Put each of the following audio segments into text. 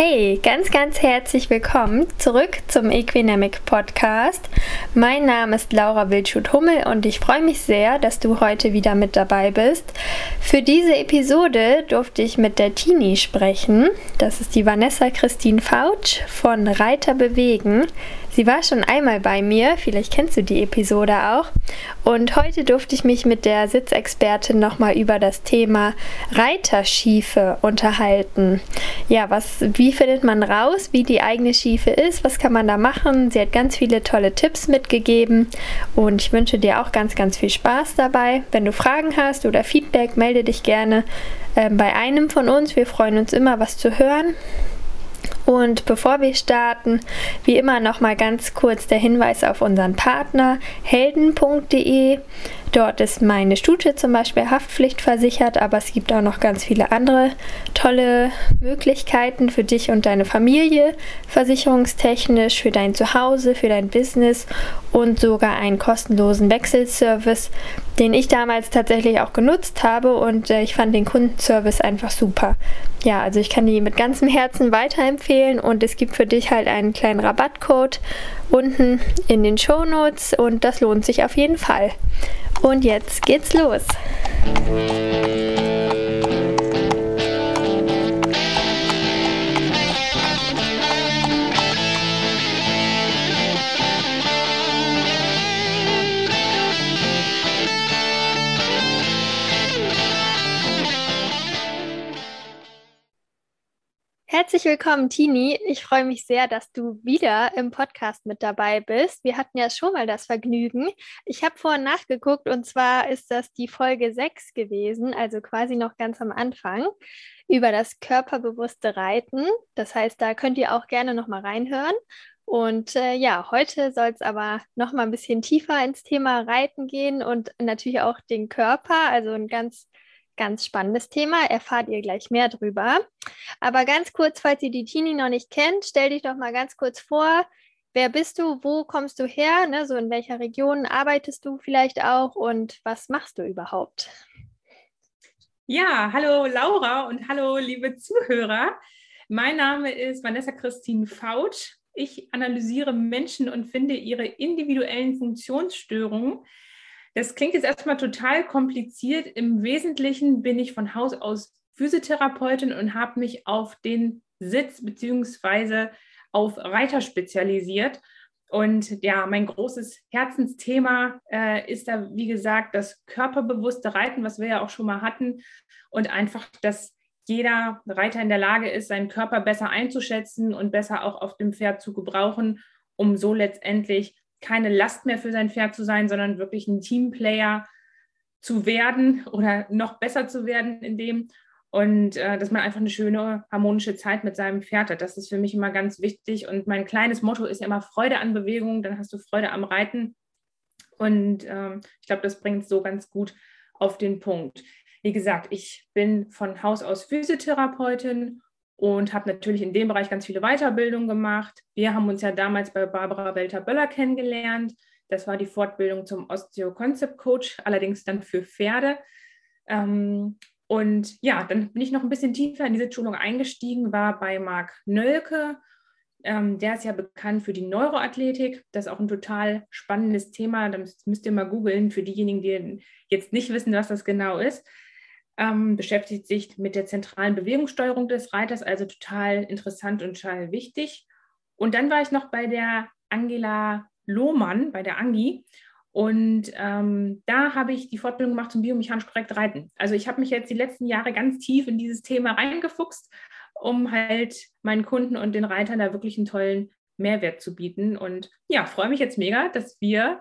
Hey, ganz, ganz herzlich willkommen zurück zum Equinamic Podcast. Mein Name ist Laura Wildschut-Hummel und ich freue mich sehr, dass du heute wieder mit dabei bist. Für diese Episode durfte ich mit der Tini sprechen. Das ist die Vanessa Christine Fautsch von Reiter bewegen. Sie war schon einmal bei mir, vielleicht kennst du die Episode auch. Und heute durfte ich mich mit der Sitzexpertin nochmal über das Thema Reiterschiefe unterhalten. Ja, was, wie findet man raus, wie die eigene Schiefe ist, was kann man da machen? Sie hat ganz viele tolle Tipps mitgegeben und ich wünsche dir auch ganz, ganz viel Spaß dabei. Wenn du Fragen hast oder Feedback, melde dich gerne äh, bei einem von uns. Wir freuen uns immer, was zu hören. Und bevor wir starten, wie immer noch mal ganz kurz der Hinweis auf unseren Partner helden.de. Dort ist meine Stute zum Beispiel haftpflichtversichert, aber es gibt auch noch ganz viele andere tolle Möglichkeiten für dich und deine Familie, versicherungstechnisch, für dein Zuhause, für dein Business und sogar einen kostenlosen Wechselservice, den ich damals tatsächlich auch genutzt habe und äh, ich fand den Kundenservice einfach super. Ja, also ich kann die mit ganzem Herzen weiterempfehlen und es gibt für dich halt einen kleinen Rabattcode unten in den Show Notes und das lohnt sich auf jeden Fall. Und jetzt geht's los. Herzlich willkommen, Tini. Ich freue mich sehr, dass du wieder im Podcast mit dabei bist. Wir hatten ja schon mal das Vergnügen. Ich habe vorhin nachgeguckt und zwar ist das die Folge 6 gewesen, also quasi noch ganz am Anfang, über das körperbewusste Reiten. Das heißt, da könnt ihr auch gerne noch mal reinhören. Und äh, ja, heute soll es aber noch mal ein bisschen tiefer ins Thema Reiten gehen und natürlich auch den Körper, also ein ganz Ganz spannendes Thema, erfahrt ihr gleich mehr drüber. Aber ganz kurz, falls ihr die Tini noch nicht kennt, stell dich doch mal ganz kurz vor. Wer bist du? Wo kommst du her? Ne, so in welcher Region arbeitest du vielleicht auch und was machst du überhaupt? Ja, hallo Laura und hallo liebe Zuhörer. Mein Name ist Vanessa Christine Fautsch. Ich analysiere Menschen und finde ihre individuellen Funktionsstörungen das klingt jetzt erstmal total kompliziert. Im Wesentlichen bin ich von Haus aus Physiotherapeutin und habe mich auf den Sitz bzw. auf Reiter spezialisiert. Und ja, mein großes Herzensthema äh, ist da, wie gesagt, das körperbewusste Reiten, was wir ja auch schon mal hatten. Und einfach, dass jeder Reiter in der Lage ist, seinen Körper besser einzuschätzen und besser auch auf dem Pferd zu gebrauchen, um so letztendlich keine Last mehr für sein Pferd zu sein, sondern wirklich ein Teamplayer zu werden oder noch besser zu werden in dem und äh, dass man einfach eine schöne harmonische Zeit mit seinem Pferd hat. Das ist für mich immer ganz wichtig und mein kleines Motto ist ja immer Freude an Bewegung, dann hast du Freude am Reiten und ähm, ich glaube, das bringt es so ganz gut auf den Punkt. Wie gesagt, ich bin von Haus aus Physiotherapeutin und habe natürlich in dem Bereich ganz viele Weiterbildungen gemacht. Wir haben uns ja damals bei Barbara Welter-Böller kennengelernt. Das war die Fortbildung zum Osteo-Concept-Coach, allerdings dann für Pferde. Ähm, und ja, dann bin ich noch ein bisschen tiefer in diese Schulung eingestiegen, war bei Marc Nölke. Ähm, der ist ja bekannt für die Neuroathletik. Das ist auch ein total spannendes Thema. Da müsst ihr mal googeln für diejenigen, die jetzt nicht wissen, was das genau ist ähm, beschäftigt sich mit der zentralen Bewegungssteuerung des Reiters, also total interessant und total wichtig. Und dann war ich noch bei der Angela Lohmann, bei der Angi. Und ähm, da habe ich die Fortbildung gemacht zum biomechanisch korrekt Reiten. Also ich habe mich jetzt die letzten Jahre ganz tief in dieses Thema reingefuchst, um halt meinen Kunden und den Reitern da wirklich einen tollen Mehrwert zu bieten. Und ja, freue mich jetzt mega, dass wir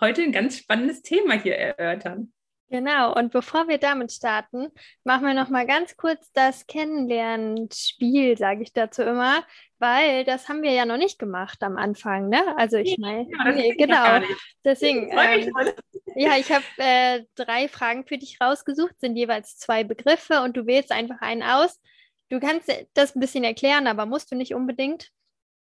heute ein ganz spannendes Thema hier erörtern. Genau, und bevor wir damit starten, machen wir noch mal ganz kurz das Kennenlernspiel, sage ich dazu immer, weil das haben wir ja noch nicht gemacht am Anfang, ne? Also ich meine, ja, nee, genau. Deswegen, ähm, ja, ich habe äh, drei Fragen für dich rausgesucht, sind jeweils zwei Begriffe und du wählst einfach einen aus. Du kannst das ein bisschen erklären, aber musst du nicht unbedingt.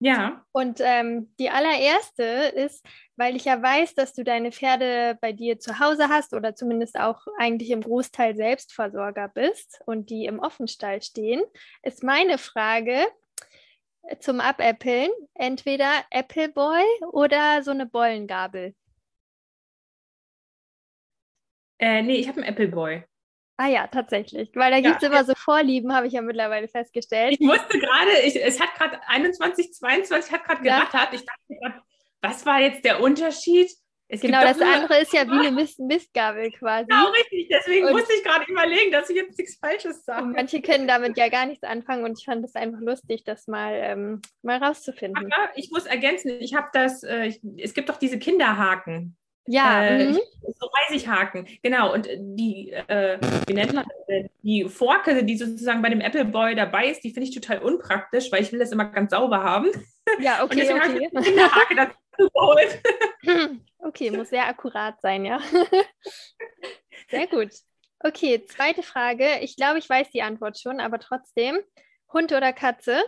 Ja. Und ähm, die allererste ist, weil ich ja weiß, dass du deine Pferde bei dir zu Hause hast oder zumindest auch eigentlich im Großteil Selbstversorger bist und die im Offenstall stehen, ist meine Frage, zum Abäppeln entweder Appleboy oder so eine Bollengabel? Äh, nee, ich habe einen Appleboy. Ah ja, tatsächlich. Weil da ja, gibt es immer so Vorlieben, habe ich ja mittlerweile festgestellt. Ich musste gerade, es hat gerade 21, 22, hat gerade gerattert. Ich dachte gerade, was war jetzt der Unterschied? Es genau, das andere ist ja wie eine Mist Mistgabel quasi. Genau, richtig. Deswegen und musste ich gerade überlegen, dass ich jetzt nichts Falsches sage. Manche können damit ja gar nichts anfangen und ich fand es einfach lustig, das mal, ähm, mal rauszufinden. Aber ich muss ergänzen, ich habe das, äh, ich, es gibt doch diese Kinderhaken. Ja. Äh, mhm. So Reisighaken, genau. Und die, äh, wie nennt man das Die Forke, die sozusagen bei dem Apple Boy dabei ist, die finde ich total unpraktisch, weil ich will das immer ganz sauber haben. Ja, okay. Und deswegen okay. habe ich die Kinderhake dazu geholt. Okay, muss sehr akkurat sein, ja. Sehr gut. Okay, zweite Frage. Ich glaube, ich weiß die Antwort schon, aber trotzdem. Hund oder Katze?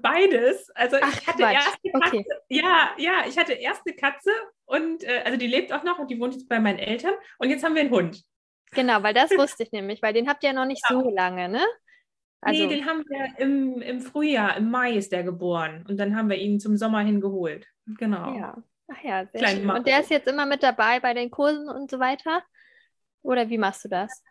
Beides. Also Ach, ich hatte Quatsch. erst eine Katze. Okay. Ja, ja, ich hatte erst eine Katze und äh, also die lebt auch noch und die wohnt jetzt bei meinen Eltern. Und jetzt haben wir einen Hund. Genau, weil das wusste ich nämlich, weil den habt ihr ja noch nicht ja. so lange, ne? Also, nee, den haben wir im, im Frühjahr, im Mai ist der geboren. Und dann haben wir ihn zum Sommer hin geholt. Genau. Ja. Ach ja, sehr Kleinen schön. Und der ist jetzt immer mit dabei bei den Kursen und so weiter? Oder wie machst du das?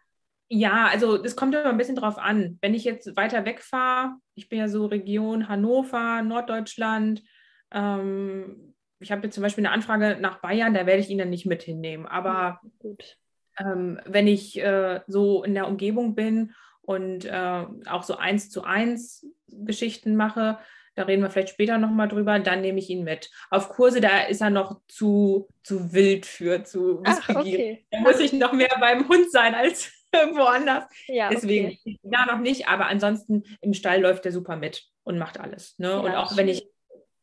Ja, also das kommt immer ein bisschen drauf an. Wenn ich jetzt weiter wegfahre, ich bin ja so Region Hannover, Norddeutschland, ähm, ich habe jetzt zum Beispiel eine Anfrage nach Bayern, da werde ich ihn dann nicht mit hinnehmen. Aber ähm, wenn ich äh, so in der Umgebung bin und äh, auch so eins zu eins Geschichten mache, da reden wir vielleicht später nochmal drüber, dann nehme ich ihn mit. Auf Kurse, da ist er noch zu, zu wild für, zu wissbegierig. Okay. Da muss ich noch mehr beim Hund sein als woanders. Ja, Deswegen, okay. da noch nicht, aber ansonsten im Stall läuft er super mit und macht alles. Ne? Ja, und auch wenn ich,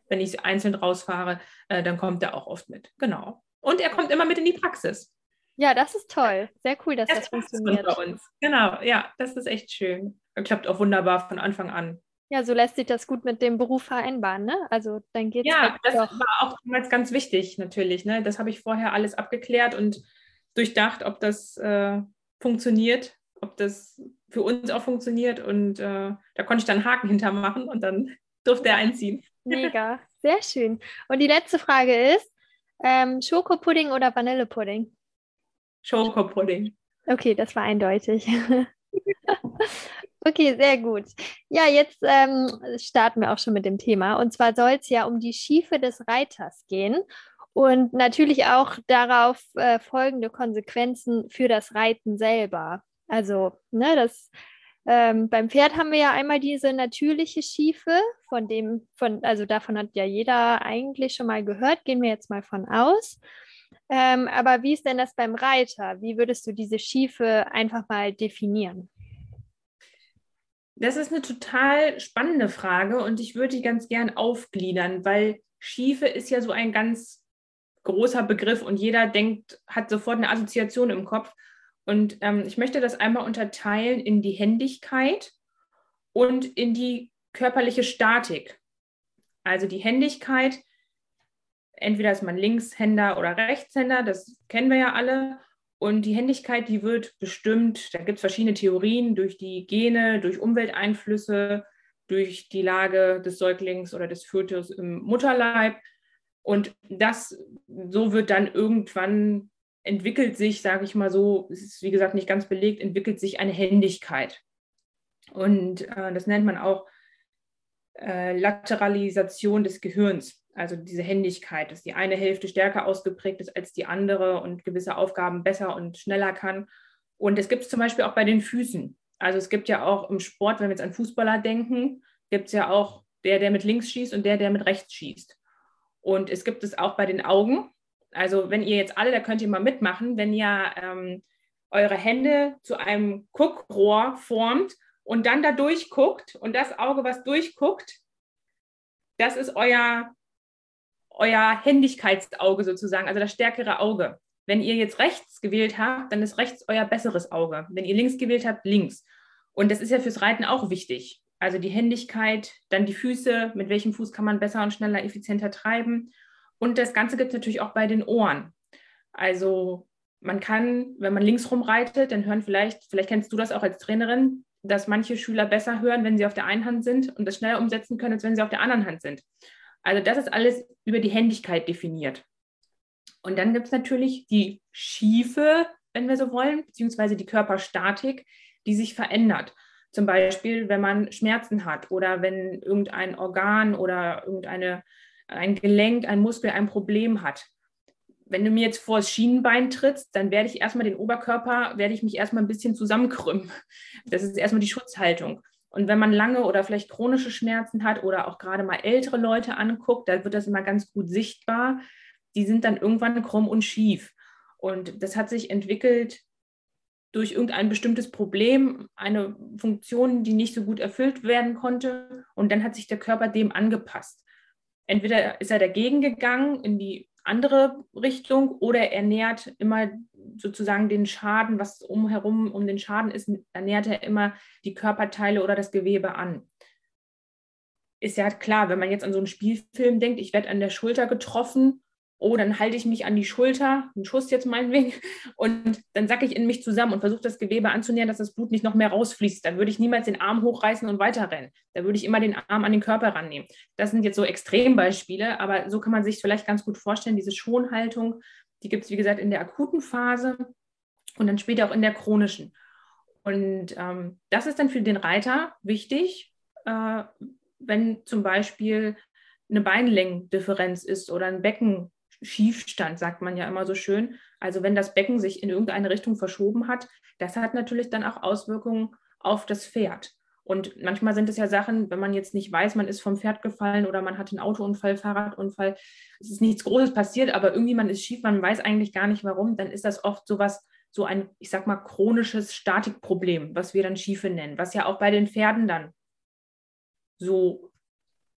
wenn ich einzeln rausfahre, äh, dann kommt er auch oft mit. Genau. Und er kommt immer mit in die Praxis. Ja, das ist toll. Sehr cool, dass das, das funktioniert. Bei uns. Genau, ja, das ist echt schön. Klappt auch wunderbar von Anfang an. Ja, so lässt sich das gut mit dem Beruf vereinbaren, ne? Also dann geht es. Ja, halt das doch. war auch damals ganz wichtig, natürlich. Ne? Das habe ich vorher alles abgeklärt und durchdacht, ob das äh, funktioniert, ob das für uns auch funktioniert. Und äh, da konnte ich dann einen Haken hintermachen und dann durfte er einziehen. Mega, sehr schön. Und die letzte Frage ist: ähm, Schokopudding oder Vanillepudding? Schokopudding. Okay, das war eindeutig. okay, sehr gut. Ja, jetzt ähm, starten wir auch schon mit dem Thema. Und zwar soll es ja um die Schiefe des Reiters gehen und natürlich auch darauf äh, folgende Konsequenzen für das Reiten selber. Also, ne, das ähm, beim Pferd haben wir ja einmal diese natürliche Schiefe, von dem, von, also davon hat ja jeder eigentlich schon mal gehört, gehen wir jetzt mal von aus. Ähm, aber wie ist denn das beim Reiter? Wie würdest du diese Schiefe einfach mal definieren? Das ist eine total spannende Frage und ich würde die ganz gern aufgliedern, weil Schiefe ist ja so ein ganz großer Begriff und jeder denkt, hat sofort eine Assoziation im Kopf. Und ähm, ich möchte das einmal unterteilen in die Händigkeit und in die körperliche Statik. Also die Händigkeit entweder ist man Linkshänder oder Rechtshänder, das kennen wir ja alle. Und die Händigkeit, die wird bestimmt, da gibt es verschiedene Theorien, durch die Gene, durch Umwelteinflüsse, durch die Lage des Säuglings oder des Fötus im Mutterleib. Und das, so wird dann irgendwann entwickelt sich, sage ich mal so, es ist wie gesagt nicht ganz belegt, entwickelt sich eine Händigkeit. Und äh, das nennt man auch äh, Lateralisation des Gehirns also diese Händigkeit, dass die eine Hälfte stärker ausgeprägt ist als die andere und gewisse Aufgaben besser und schneller kann. Und es gibt es zum Beispiel auch bei den Füßen. Also es gibt ja auch im Sport, wenn wir jetzt an Fußballer denken, gibt es ja auch der, der mit links schießt und der, der mit rechts schießt. Und es gibt es auch bei den Augen. Also wenn ihr jetzt alle, da könnt ihr mal mitmachen, wenn ihr ähm, eure Hände zu einem Guckrohr formt und dann da durchguckt und das Auge, was durchguckt, das ist euer euer Händigkeitsauge sozusagen, also das stärkere Auge. Wenn ihr jetzt rechts gewählt habt, dann ist rechts euer besseres Auge. Wenn ihr links gewählt habt, links. Und das ist ja fürs Reiten auch wichtig. Also die Händigkeit, dann die Füße, mit welchem Fuß kann man besser und schneller, effizienter treiben. Und das Ganze gibt es natürlich auch bei den Ohren. Also man kann, wenn man links rum reitet, dann hören vielleicht, vielleicht kennst du das auch als Trainerin, dass manche Schüler besser hören, wenn sie auf der einen Hand sind und das schneller umsetzen können, als wenn sie auf der anderen Hand sind. Also das ist alles über die Händigkeit definiert. Und dann gibt es natürlich die Schiefe, wenn wir so wollen, beziehungsweise die Körperstatik, die sich verändert. Zum Beispiel, wenn man Schmerzen hat oder wenn irgendein Organ oder irgendeine ein Gelenk, ein Muskel ein Problem hat. Wenn du mir jetzt vor das Schienenbein trittst, dann werde ich erstmal den Oberkörper, werde ich mich erstmal ein bisschen zusammenkrümmen. Das ist erstmal die Schutzhaltung. Und wenn man lange oder vielleicht chronische Schmerzen hat oder auch gerade mal ältere Leute anguckt, da wird das immer ganz gut sichtbar. Die sind dann irgendwann krumm und schief. Und das hat sich entwickelt durch irgendein bestimmtes Problem, eine Funktion, die nicht so gut erfüllt werden konnte. Und dann hat sich der Körper dem angepasst. Entweder ist er dagegen gegangen in die andere Richtung oder er nährt immer sozusagen den Schaden, was umherum um den Schaden ist, ernährt er immer die Körperteile oder das Gewebe an. Ist ja klar, wenn man jetzt an so einen Spielfilm denkt, ich werde an der Schulter getroffen oh, dann halte ich mich an die Schulter, einen Schuss jetzt meinetwegen, und dann sacke ich in mich zusammen und versuche das Gewebe anzunähern, dass das Blut nicht noch mehr rausfließt. Dann würde ich niemals den Arm hochreißen und weiterrennen. Da würde ich immer den Arm an den Körper rannehmen. Das sind jetzt so Extrembeispiele, aber so kann man sich vielleicht ganz gut vorstellen, diese Schonhaltung, die gibt es, wie gesagt, in der akuten Phase und dann später auch in der chronischen. Und ähm, das ist dann für den Reiter wichtig, äh, wenn zum Beispiel eine Beinlängendifferenz ist oder ein Becken Schiefstand, sagt man ja immer so schön. Also wenn das Becken sich in irgendeine Richtung verschoben hat, das hat natürlich dann auch Auswirkungen auf das Pferd. Und manchmal sind es ja Sachen, wenn man jetzt nicht weiß, man ist vom Pferd gefallen oder man hat einen Autounfall, Fahrradunfall, es ist nichts Großes passiert, aber irgendwie man ist schief, man weiß eigentlich gar nicht warum, dann ist das oft sowas, so ein, ich sag mal, chronisches Statikproblem, was wir dann Schiefe nennen, was ja auch bei den Pferden dann so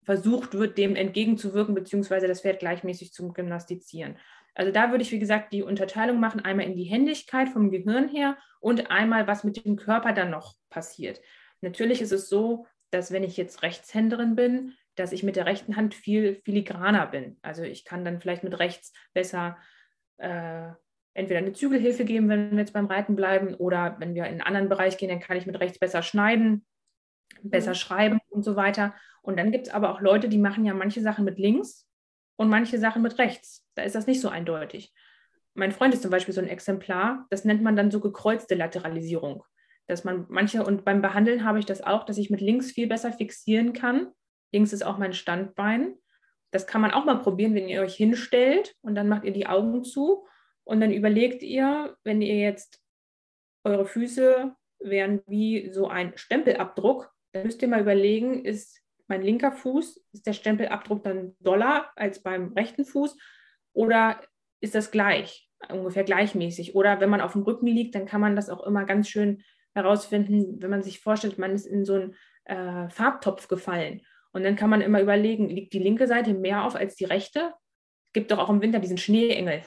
versucht wird, dem entgegenzuwirken, beziehungsweise das Pferd gleichmäßig zu gymnastizieren. Also da würde ich, wie gesagt, die Unterteilung machen, einmal in die Händigkeit vom Gehirn her und einmal, was mit dem Körper dann noch passiert. Natürlich ist es so, dass wenn ich jetzt Rechtshänderin bin, dass ich mit der rechten Hand viel filigraner bin. Also ich kann dann vielleicht mit rechts besser äh, entweder eine Zügelhilfe geben, wenn wir jetzt beim Reiten bleiben, oder wenn wir in einen anderen Bereich gehen, dann kann ich mit rechts besser schneiden, besser mhm. schreiben und so weiter. Und dann gibt es aber auch Leute, die machen ja manche Sachen mit links und manche Sachen mit rechts. Da ist das nicht so eindeutig. Mein Freund ist zum Beispiel so ein Exemplar, das nennt man dann so gekreuzte Lateralisierung. Dass man manche, und beim Behandeln habe ich das auch, dass ich mit links viel besser fixieren kann. Links ist auch mein Standbein. Das kann man auch mal probieren, wenn ihr euch hinstellt und dann macht ihr die Augen zu und dann überlegt ihr, wenn ihr jetzt eure Füße wären wie so ein Stempelabdruck, dann müsst ihr mal überlegen, ist mein linker Fuß, ist der Stempelabdruck dann doller als beim rechten Fuß oder ist das gleich, ungefähr gleichmäßig? Oder wenn man auf dem Rücken liegt, dann kann man das auch immer ganz schön herausfinden, wenn man sich vorstellt, man ist in so einen äh, Farbtopf gefallen. Und dann kann man immer überlegen, liegt die linke Seite mehr auf als die rechte? Gibt doch auch im Winter diesen Schneeengel.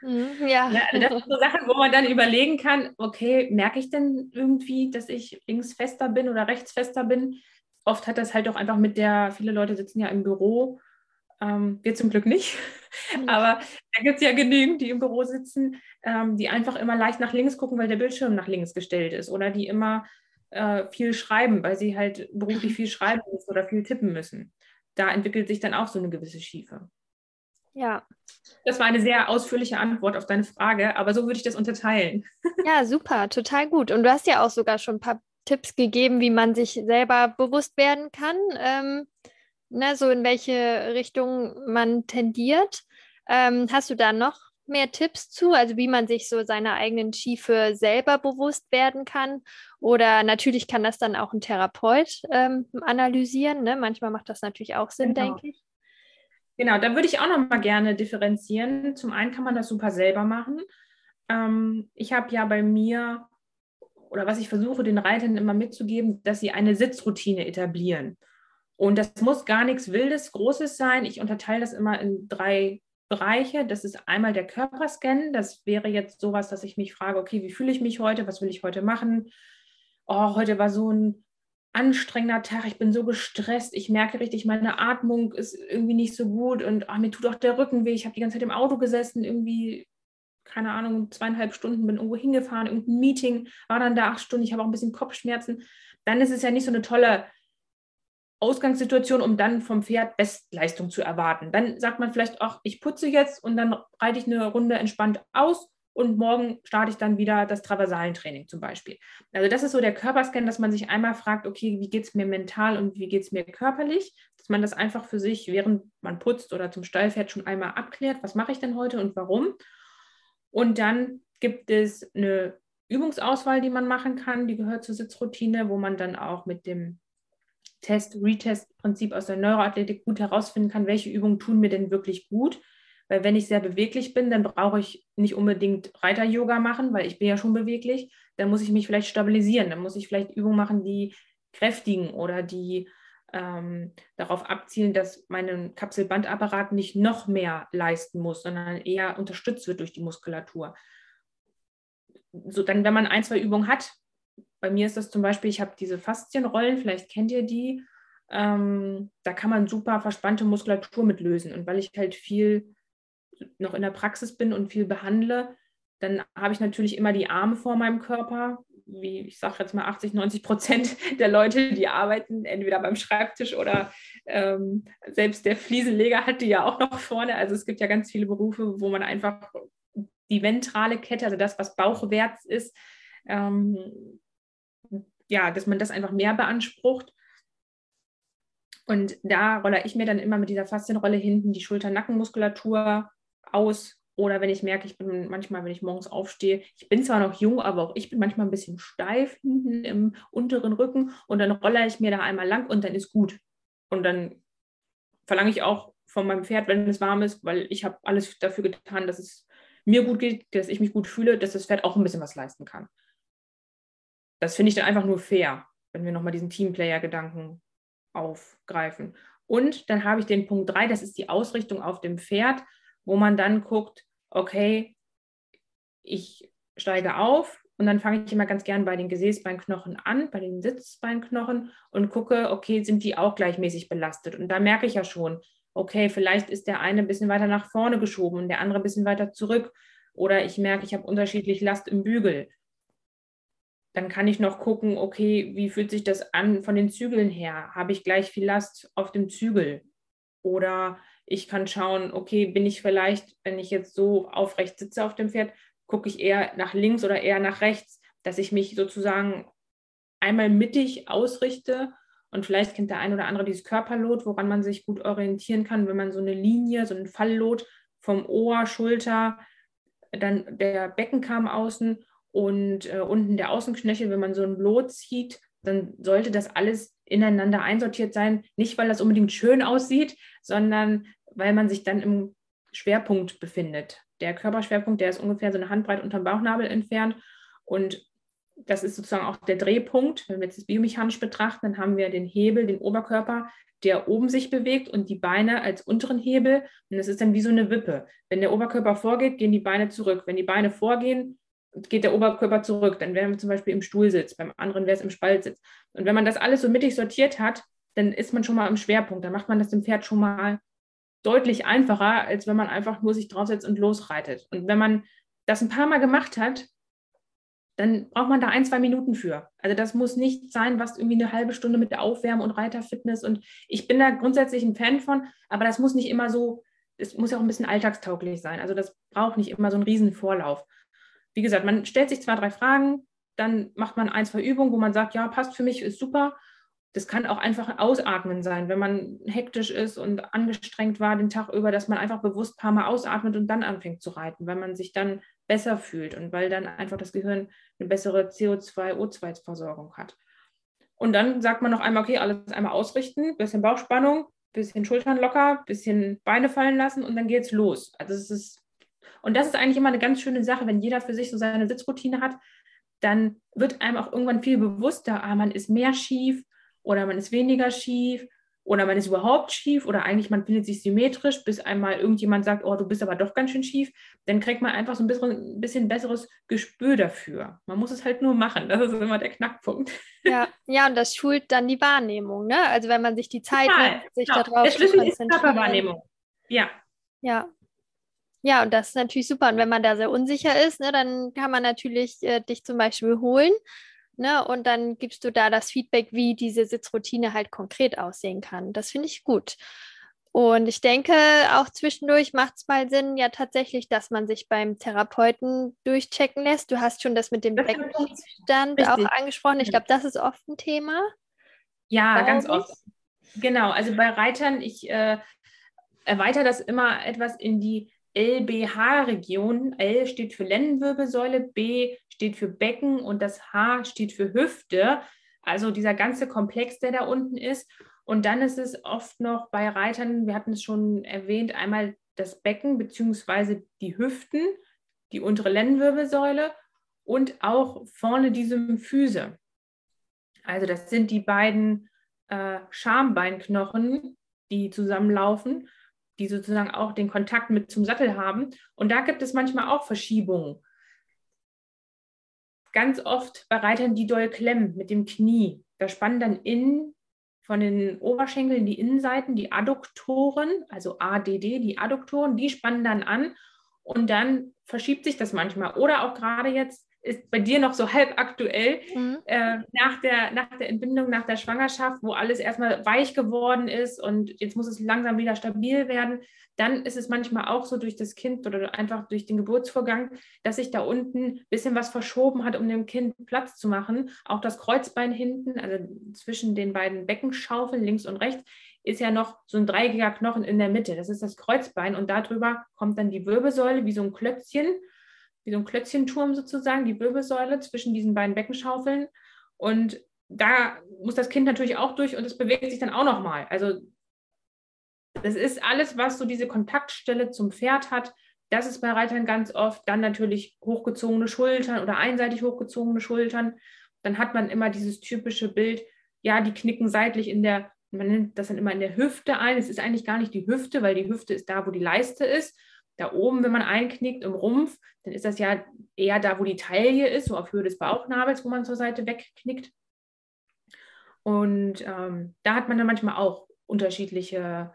Mhm, ja. ja. Also das sind so Sachen, wo man dann überlegen kann, okay, merke ich denn irgendwie, dass ich links fester bin oder rechts fester bin? Oft hat das halt auch einfach mit der, viele Leute sitzen ja im Büro, ähm, wir zum Glück nicht, mhm. aber da gibt es ja genügend, die im Büro sitzen, ähm, die einfach immer leicht nach links gucken, weil der Bildschirm nach links gestellt ist oder die immer äh, viel schreiben, weil sie halt beruflich viel schreiben müssen oder viel tippen müssen. Da entwickelt sich dann auch so eine gewisse Schiefe. Ja. Das war eine sehr ausführliche Antwort auf deine Frage, aber so würde ich das unterteilen. Ja, super, total gut. Und du hast ja auch sogar schon ein paar Tipps gegeben, wie man sich selber bewusst werden kann, ähm, ne, so in welche Richtung man tendiert. Ähm, hast du da noch mehr Tipps zu, also wie man sich so seiner eigenen Schiefe selber bewusst werden kann? Oder natürlich kann das dann auch ein Therapeut ähm, analysieren. Ne? Manchmal macht das natürlich auch Sinn, genau. denke ich. Genau, da würde ich auch noch mal gerne differenzieren. Zum einen kann man das super selber machen. Ähm, ich habe ja bei mir oder was ich versuche, den Reitern immer mitzugeben, dass sie eine Sitzroutine etablieren. Und das muss gar nichts Wildes, Großes sein. Ich unterteile das immer in drei Bereiche. Das ist einmal der Körperscan. Das wäre jetzt sowas, dass ich mich frage, okay, wie fühle ich mich heute? Was will ich heute machen? Oh, heute war so ein anstrengender Tag. Ich bin so gestresst. Ich merke richtig, meine Atmung ist irgendwie nicht so gut und oh, mir tut auch der Rücken weh. Ich habe die ganze Zeit im Auto gesessen. Irgendwie keine Ahnung, zweieinhalb Stunden, bin irgendwo hingefahren, irgendein Meeting, war dann da acht Stunden, ich habe auch ein bisschen Kopfschmerzen. dann ist es ja nicht so eine tolle Ausgangssituation, um dann vom Pferd Bestleistung zu erwarten. Dann sagt man vielleicht auch, ich putze jetzt und dann reite ich eine Runde entspannt aus und morgen starte ich dann wieder das Traversalentraining zum Beispiel. Also das ist so der Körperscan, dass man sich einmal fragt, okay, wie geht es mir mental und wie geht es mir körperlich, dass man das einfach für sich, während man putzt oder zum Stallpferd schon einmal abklärt, was mache ich denn heute und warum. Und dann gibt es eine Übungsauswahl, die man machen kann, die gehört zur Sitzroutine, wo man dann auch mit dem Test-Retest-Prinzip aus der Neuroathletik gut herausfinden kann, welche Übungen tun mir denn wirklich gut weil wenn ich sehr beweglich bin, dann brauche ich nicht unbedingt Reiter-Yoga machen, weil ich bin ja schon beweglich. Dann muss ich mich vielleicht stabilisieren. Dann muss ich vielleicht Übungen machen, die kräftigen oder die ähm, darauf abzielen, dass mein Kapselbandapparat nicht noch mehr leisten muss, sondern eher unterstützt wird durch die Muskulatur. So, dann, wenn man ein, zwei Übungen hat, bei mir ist das zum Beispiel, ich habe diese Faszienrollen, vielleicht kennt ihr die, ähm, da kann man super verspannte Muskulatur mit lösen. Und weil ich halt viel noch in der Praxis bin und viel behandle, dann habe ich natürlich immer die Arme vor meinem Körper. Wie ich sage jetzt mal 80, 90 Prozent der Leute, die arbeiten entweder beim Schreibtisch oder ähm, selbst der Fliesenleger hat die ja auch noch vorne. Also es gibt ja ganz viele Berufe, wo man einfach die ventrale Kette, also das, was bauchwärts ist, ähm, ja, dass man das einfach mehr beansprucht. Und da rolle ich mir dann immer mit dieser Faszienrolle hinten die Schulter-Nackenmuskulatur aus. Oder wenn ich merke, ich bin manchmal, wenn ich morgens aufstehe, ich bin zwar noch jung, aber auch ich bin manchmal ein bisschen steif hinten im unteren Rücken und dann rolle ich mir da einmal lang und dann ist gut. Und dann verlange ich auch von meinem Pferd, wenn es warm ist, weil ich habe alles dafür getan, dass es mir gut geht, dass ich mich gut fühle, dass das Pferd auch ein bisschen was leisten kann. Das finde ich dann einfach nur fair, wenn wir nochmal diesen Teamplayer-Gedanken aufgreifen. Und dann habe ich den Punkt 3, das ist die Ausrichtung auf dem Pferd wo man dann guckt, okay, ich steige auf und dann fange ich immer ganz gern bei den Gesäßbeinknochen an, bei den Sitzbeinknochen und gucke, okay, sind die auch gleichmäßig belastet? Und da merke ich ja schon, okay, vielleicht ist der eine ein bisschen weiter nach vorne geschoben und der andere ein bisschen weiter zurück. Oder ich merke, ich habe unterschiedlich Last im Bügel. Dann kann ich noch gucken, okay, wie fühlt sich das an von den Zügeln her? Habe ich gleich viel Last auf dem Zügel? Oder ich kann schauen, okay, bin ich vielleicht, wenn ich jetzt so aufrecht sitze auf dem Pferd, gucke ich eher nach links oder eher nach rechts, dass ich mich sozusagen einmal mittig ausrichte. Und vielleicht kennt der ein oder andere dieses Körperlot, woran man sich gut orientieren kann, wenn man so eine Linie, so ein Falllot vom Ohr, Schulter, dann der Beckenkamm außen und äh, unten der Außenknöchel, wenn man so ein Lot zieht, dann sollte das alles ineinander einsortiert sein. Nicht, weil das unbedingt schön aussieht, sondern weil man sich dann im Schwerpunkt befindet. Der Körperschwerpunkt, der ist ungefähr so eine Handbreit unterm Bauchnabel entfernt. Und das ist sozusagen auch der Drehpunkt. Wenn wir jetzt das biomechanisch betrachten, dann haben wir den Hebel, den Oberkörper, der oben sich bewegt und die Beine als unteren Hebel. Und das ist dann wie so eine Wippe. Wenn der Oberkörper vorgeht, gehen die Beine zurück. Wenn die Beine vorgehen, geht der Oberkörper zurück. Dann wären wir zum Beispiel im Stuhlsitz, beim anderen wäre es im Spaltsitz. Und wenn man das alles so mittig sortiert hat, dann ist man schon mal im Schwerpunkt. Dann macht man das dem Pferd schon mal deutlich einfacher, als wenn man einfach nur sich draufsetzt und losreitet. Und wenn man das ein paar Mal gemacht hat, dann braucht man da ein, zwei Minuten für. Also das muss nicht sein, was irgendwie eine halbe Stunde mit der Aufwärmen und Reiterfitness. Und ich bin da grundsätzlich ein Fan von, aber das muss nicht immer so, es muss ja auch ein bisschen alltagstauglich sein. Also das braucht nicht immer so einen riesen Vorlauf. Wie gesagt, man stellt sich zwei, drei Fragen, dann macht man ein, zwei Übungen, wo man sagt, ja, passt für mich, ist super das kann auch einfach Ausatmen sein, wenn man hektisch ist und angestrengt war den Tag über, dass man einfach bewusst ein paar Mal ausatmet und dann anfängt zu reiten, weil man sich dann besser fühlt und weil dann einfach das Gehirn eine bessere CO2-O2-Versorgung hat. Und dann sagt man noch einmal, okay, alles einmal ausrichten, bisschen Bauchspannung, bisschen Schultern locker, bisschen Beine fallen lassen und dann geht's los. Also es ist und das ist eigentlich immer eine ganz schöne Sache, wenn jeder für sich so seine Sitzroutine hat, dann wird einem auch irgendwann viel bewusster, ah, man ist mehr schief, oder man ist weniger schief oder man ist überhaupt schief oder eigentlich man findet sich symmetrisch, bis einmal irgendjemand sagt, oh, du bist aber doch ganz schön schief, dann kriegt man einfach so ein bisschen, ein bisschen besseres Gespür dafür. Man muss es halt nur machen, das ist immer der Knackpunkt. Ja, ja, und das schult dann die Wahrnehmung, ne? Also wenn man sich die Zeit Total. nimmt, sich genau. darauf der Schlüssel ist Körperwahrnehmung. Ja. Ja. Ja, und das ist natürlich super. Und wenn man da sehr unsicher ist, ne, dann kann man natürlich äh, dich zum Beispiel holen Ne? Und dann gibst du da das Feedback, wie diese Sitzroutine halt konkret aussehen kann. Das finde ich gut. Und ich denke, auch zwischendurch macht es mal Sinn, ja tatsächlich, dass man sich beim Therapeuten durchchecken lässt. Du hast schon das mit dem Beckenstand auch angesprochen. Ich glaube, das ist oft ein Thema. Ja, ganz ich. oft. Genau, also bei Reitern, ich äh, erweitere das immer etwas in die LBH-Region. L steht für Lendenwirbelsäule, B steht für Becken und das H steht für Hüfte. Also dieser ganze Komplex, der da unten ist. Und dann ist es oft noch bei Reitern, wir hatten es schon erwähnt, einmal das Becken bzw. die Hüften, die untere Lendenwirbelsäule und auch vorne die Symphyse. Also das sind die beiden äh, Schambeinknochen, die zusammenlaufen die sozusagen auch den Kontakt mit zum Sattel haben. Und da gibt es manchmal auch Verschiebungen. Ganz oft bei Reitern, die doll klemmen mit dem Knie. Da spannen dann innen von den Oberschenkeln die Innenseiten, die Adduktoren, also ADD, die Adduktoren, die spannen dann an und dann verschiebt sich das manchmal. Oder auch gerade jetzt ist bei dir noch so halb aktuell mhm. äh, nach, der, nach der Entbindung, nach der Schwangerschaft, wo alles erstmal weich geworden ist und jetzt muss es langsam wieder stabil werden. Dann ist es manchmal auch so durch das Kind oder einfach durch den Geburtsvorgang, dass sich da unten ein bisschen was verschoben hat, um dem Kind Platz zu machen. Auch das Kreuzbein hinten, also zwischen den beiden Beckenschaufeln links und rechts, ist ja noch so ein dreieckiger Knochen in der Mitte. Das ist das Kreuzbein und darüber kommt dann die Wirbelsäule wie so ein Klötzchen wie so ein Klötzchenturm sozusagen, die Wirbelsäule zwischen diesen beiden Beckenschaufeln. Und da muss das Kind natürlich auch durch und es bewegt sich dann auch nochmal. Also das ist alles, was so diese Kontaktstelle zum Pferd hat. Das ist bei Reitern ganz oft. Dann natürlich hochgezogene Schultern oder einseitig hochgezogene Schultern. Dann hat man immer dieses typische Bild, ja, die knicken seitlich in der, man nennt das dann immer in der Hüfte ein. Es ist eigentlich gar nicht die Hüfte, weil die Hüfte ist da, wo die Leiste ist da oben, wenn man einknickt im Rumpf, dann ist das ja eher da, wo die Taille ist, so auf Höhe des Bauchnabels, wo man zur Seite wegknickt. Und ähm, da hat man dann manchmal auch unterschiedliche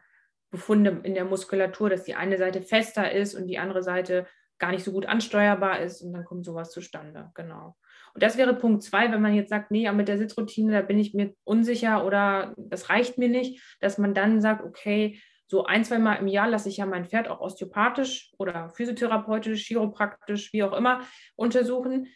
Befunde in der Muskulatur, dass die eine Seite fester ist und die andere Seite gar nicht so gut ansteuerbar ist und dann kommt sowas zustande. Genau. Und das wäre Punkt zwei, wenn man jetzt sagt, nee, mit der Sitzroutine, da bin ich mir unsicher oder das reicht mir nicht, dass man dann sagt, okay, so ein, zwei Mal im Jahr lasse ich ja mein Pferd auch osteopathisch oder physiotherapeutisch, chiropraktisch, wie auch immer untersuchen.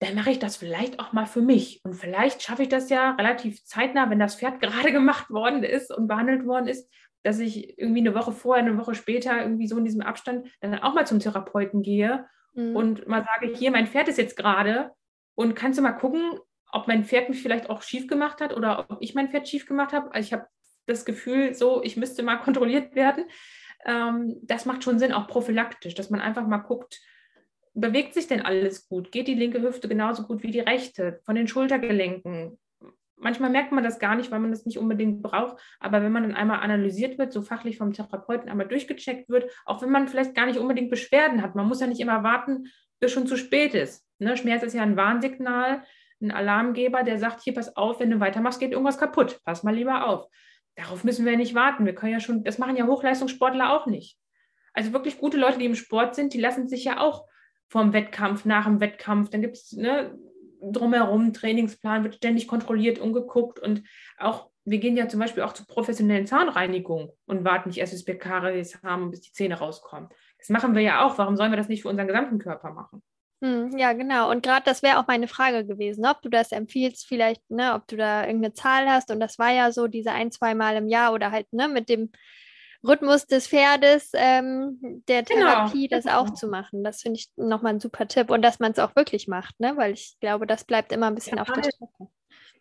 Dann mache ich das vielleicht auch mal für mich. Und vielleicht schaffe ich das ja relativ zeitnah, wenn das Pferd gerade gemacht worden ist und behandelt worden ist, dass ich irgendwie eine Woche vorher, eine Woche später, irgendwie so in diesem Abstand, dann auch mal zum Therapeuten gehe mhm. und mal sage, hier, mein Pferd ist jetzt gerade und kannst du mal gucken, ob mein Pferd mich vielleicht auch schief gemacht hat oder ob ich mein Pferd schief gemacht habe. Also ich habe das Gefühl, so, ich müsste mal kontrolliert werden. Ähm, das macht schon Sinn, auch prophylaktisch, dass man einfach mal guckt, bewegt sich denn alles gut? Geht die linke Hüfte genauso gut wie die rechte? Von den Schultergelenken? Manchmal merkt man das gar nicht, weil man das nicht unbedingt braucht. Aber wenn man dann einmal analysiert wird, so fachlich vom Therapeuten einmal durchgecheckt wird, auch wenn man vielleicht gar nicht unbedingt Beschwerden hat, man muss ja nicht immer warten, bis schon zu spät ist. Ne? Schmerz ist ja ein Warnsignal, ein Alarmgeber, der sagt, hier, pass auf, wenn du weitermachst, geht irgendwas kaputt. Pass mal lieber auf darauf müssen wir nicht warten. Wir können ja schon, das machen ja Hochleistungssportler auch nicht. Also wirklich gute Leute, die im Sport sind, die lassen sich ja auch vom Wettkampf, nach dem Wettkampf, dann gibt es ne, drumherum, Trainingsplan wird ständig kontrolliert und geguckt und auch, wir gehen ja zum Beispiel auch zur professionellen Zahnreinigung und warten nicht erst, bis wir Karies haben, bis die Zähne rauskommen. Das machen wir ja auch. Warum sollen wir das nicht für unseren gesamten Körper machen? Hm, ja, genau. Und gerade das wäre auch meine Frage gewesen, ob du das empfiehlst, vielleicht, ne, ob du da irgendeine Zahl hast. Und das war ja so diese ein, zwei Mal im Jahr oder halt ne, mit dem Rhythmus des Pferdes ähm, der genau, Therapie genau. das auch zu machen. Das finde ich nochmal ein super Tipp. Und dass man es auch wirklich macht, ne? weil ich glaube, das bleibt immer ein bisschen ja, auf der Strecke.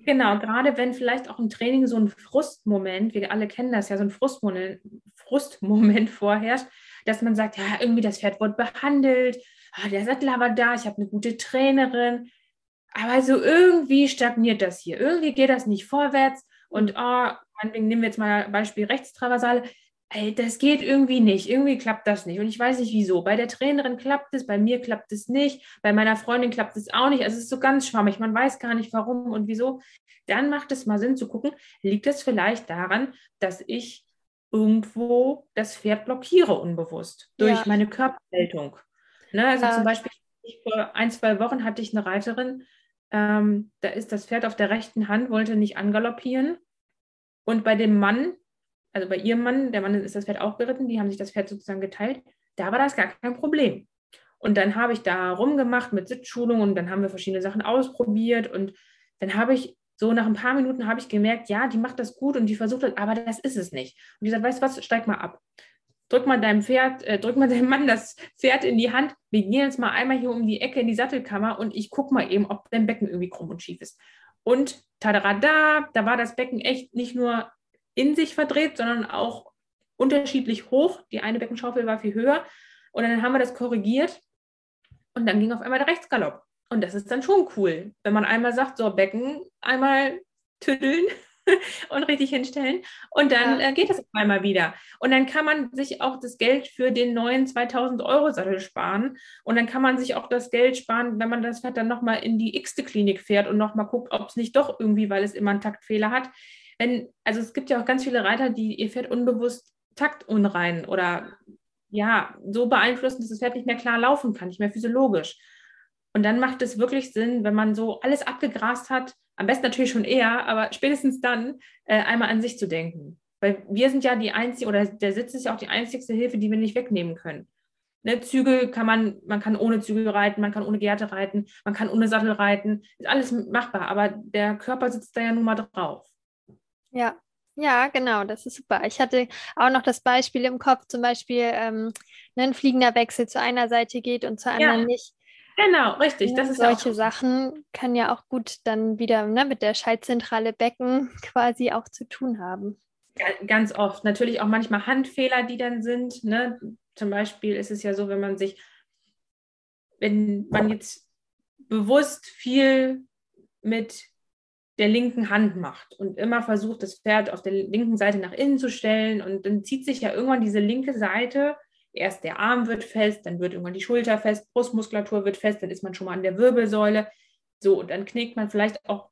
Genau, gerade wenn vielleicht auch im Training so ein Frustmoment, wir alle kennen das ja, so ein Frustmoment, Frustmoment vorherrscht, dass man sagt, ja, irgendwie das Pferd wurde behandelt, ah, der Sattler war da, ich habe eine gute Trainerin. Aber so irgendwie stagniert das hier. Irgendwie geht das nicht vorwärts. Und oh, nehmen wir jetzt mal Beispiel Rechtstraversale. Ey, das geht irgendwie nicht. Irgendwie klappt das nicht. Und ich weiß nicht wieso. Bei der Trainerin klappt es, bei mir klappt es nicht, bei meiner Freundin klappt es auch nicht. Also es ist so ganz schwammig. Man weiß gar nicht warum und wieso. Dann macht es mal Sinn zu gucken, liegt es vielleicht daran, dass ich irgendwo das Pferd blockiere unbewusst durch ja. meine Körperhaltung. Ne? Also ja. zum Beispiel vor ein, zwei Wochen hatte ich eine Reiterin, ähm, da ist das Pferd auf der rechten Hand, wollte nicht angaloppieren. Und bei dem Mann, also bei ihrem Mann, der Mann ist das Pferd auch geritten, die haben sich das Pferd sozusagen geteilt, da war das gar kein Problem. Und dann habe ich da rumgemacht mit Sitzschulung und dann haben wir verschiedene Sachen ausprobiert und dann habe ich so nach ein paar Minuten habe ich gemerkt, ja, die macht das gut und die versucht das, aber das ist es nicht. Und die sagt, weißt du was, steig mal ab. Drück mal deinem Pferd, äh, drück mal deinem Mann das Pferd in die Hand. Wir gehen jetzt mal einmal hier um die Ecke in die Sattelkammer und ich gucke mal eben, ob dein Becken irgendwie krumm und schief ist. Und tadarada, da war das Becken echt nicht nur in sich verdreht, sondern auch unterschiedlich hoch. Die eine Beckenschaufel war viel höher. Und dann haben wir das korrigiert und dann ging auf einmal der Rechtsgalopp. Und das ist dann schon cool, wenn man einmal sagt, so Becken einmal tüddeln und richtig hinstellen und dann ja. äh, geht das einmal wieder. Und dann kann man sich auch das Geld für den neuen 2000 Euro Sattel sparen und dann kann man sich auch das Geld sparen, wenn man das Pferd dann nochmal in die x-te Klinik fährt und nochmal guckt, ob es nicht doch irgendwie, weil es immer einen Taktfehler hat. Wenn, also es gibt ja auch ganz viele Reiter, die ihr Pferd unbewusst taktunrein oder ja, so beeinflussen, dass das Pferd nicht mehr klar laufen kann, nicht mehr physiologisch. Und dann macht es wirklich Sinn, wenn man so alles abgegrast hat, am besten natürlich schon eher, aber spätestens dann äh, einmal an sich zu denken. Weil wir sind ja die einzige, oder der Sitz ist ja auch die einzigste Hilfe, die wir nicht wegnehmen können. Ne, Zügel kann man, man kann ohne Zügel reiten, man kann ohne Gerte reiten, man kann ohne Sattel reiten, ist alles machbar, aber der Körper sitzt da ja nun mal drauf. Ja, ja, genau, das ist super. Ich hatte auch noch das Beispiel im Kopf, zum Beispiel ähm, ne, ein fliegender Wechsel zu einer Seite geht und zur anderen ja. nicht. Genau, richtig. Das ist solche Sachen können ja auch gut dann wieder ne, mit der Schaltzentrale Becken quasi auch zu tun haben. Ganz oft. Natürlich auch manchmal Handfehler, die dann sind. Ne? Zum Beispiel ist es ja so, wenn man sich, wenn man jetzt bewusst viel mit der linken Hand macht und immer versucht, das Pferd auf der linken Seite nach innen zu stellen und dann zieht sich ja irgendwann diese linke Seite erst der Arm wird fest, dann wird irgendwann die Schulter fest, Brustmuskulatur wird fest, dann ist man schon mal an der Wirbelsäule. So, und dann knickt man vielleicht auch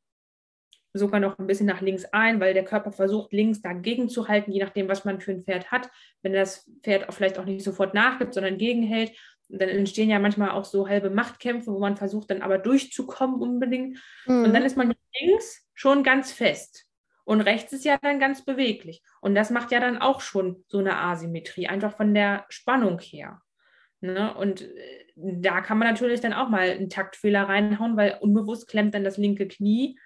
sogar noch ein bisschen nach links ein, weil der Körper versucht, links dagegen zu halten, je nachdem, was man für ein Pferd hat. Wenn das Pferd auch vielleicht auch nicht sofort nachgibt, sondern gegenhält, dann entstehen ja manchmal auch so halbe Machtkämpfe, wo man versucht, dann aber durchzukommen unbedingt. Mhm. Und dann ist man links schon ganz fest. Und rechts ist ja dann ganz beweglich. Und das macht ja dann auch schon so eine Asymmetrie, einfach von der Spannung her. Ne? Und äh, da kann man natürlich dann auch mal einen Taktfehler reinhauen, weil unbewusst klemmt dann das linke Knie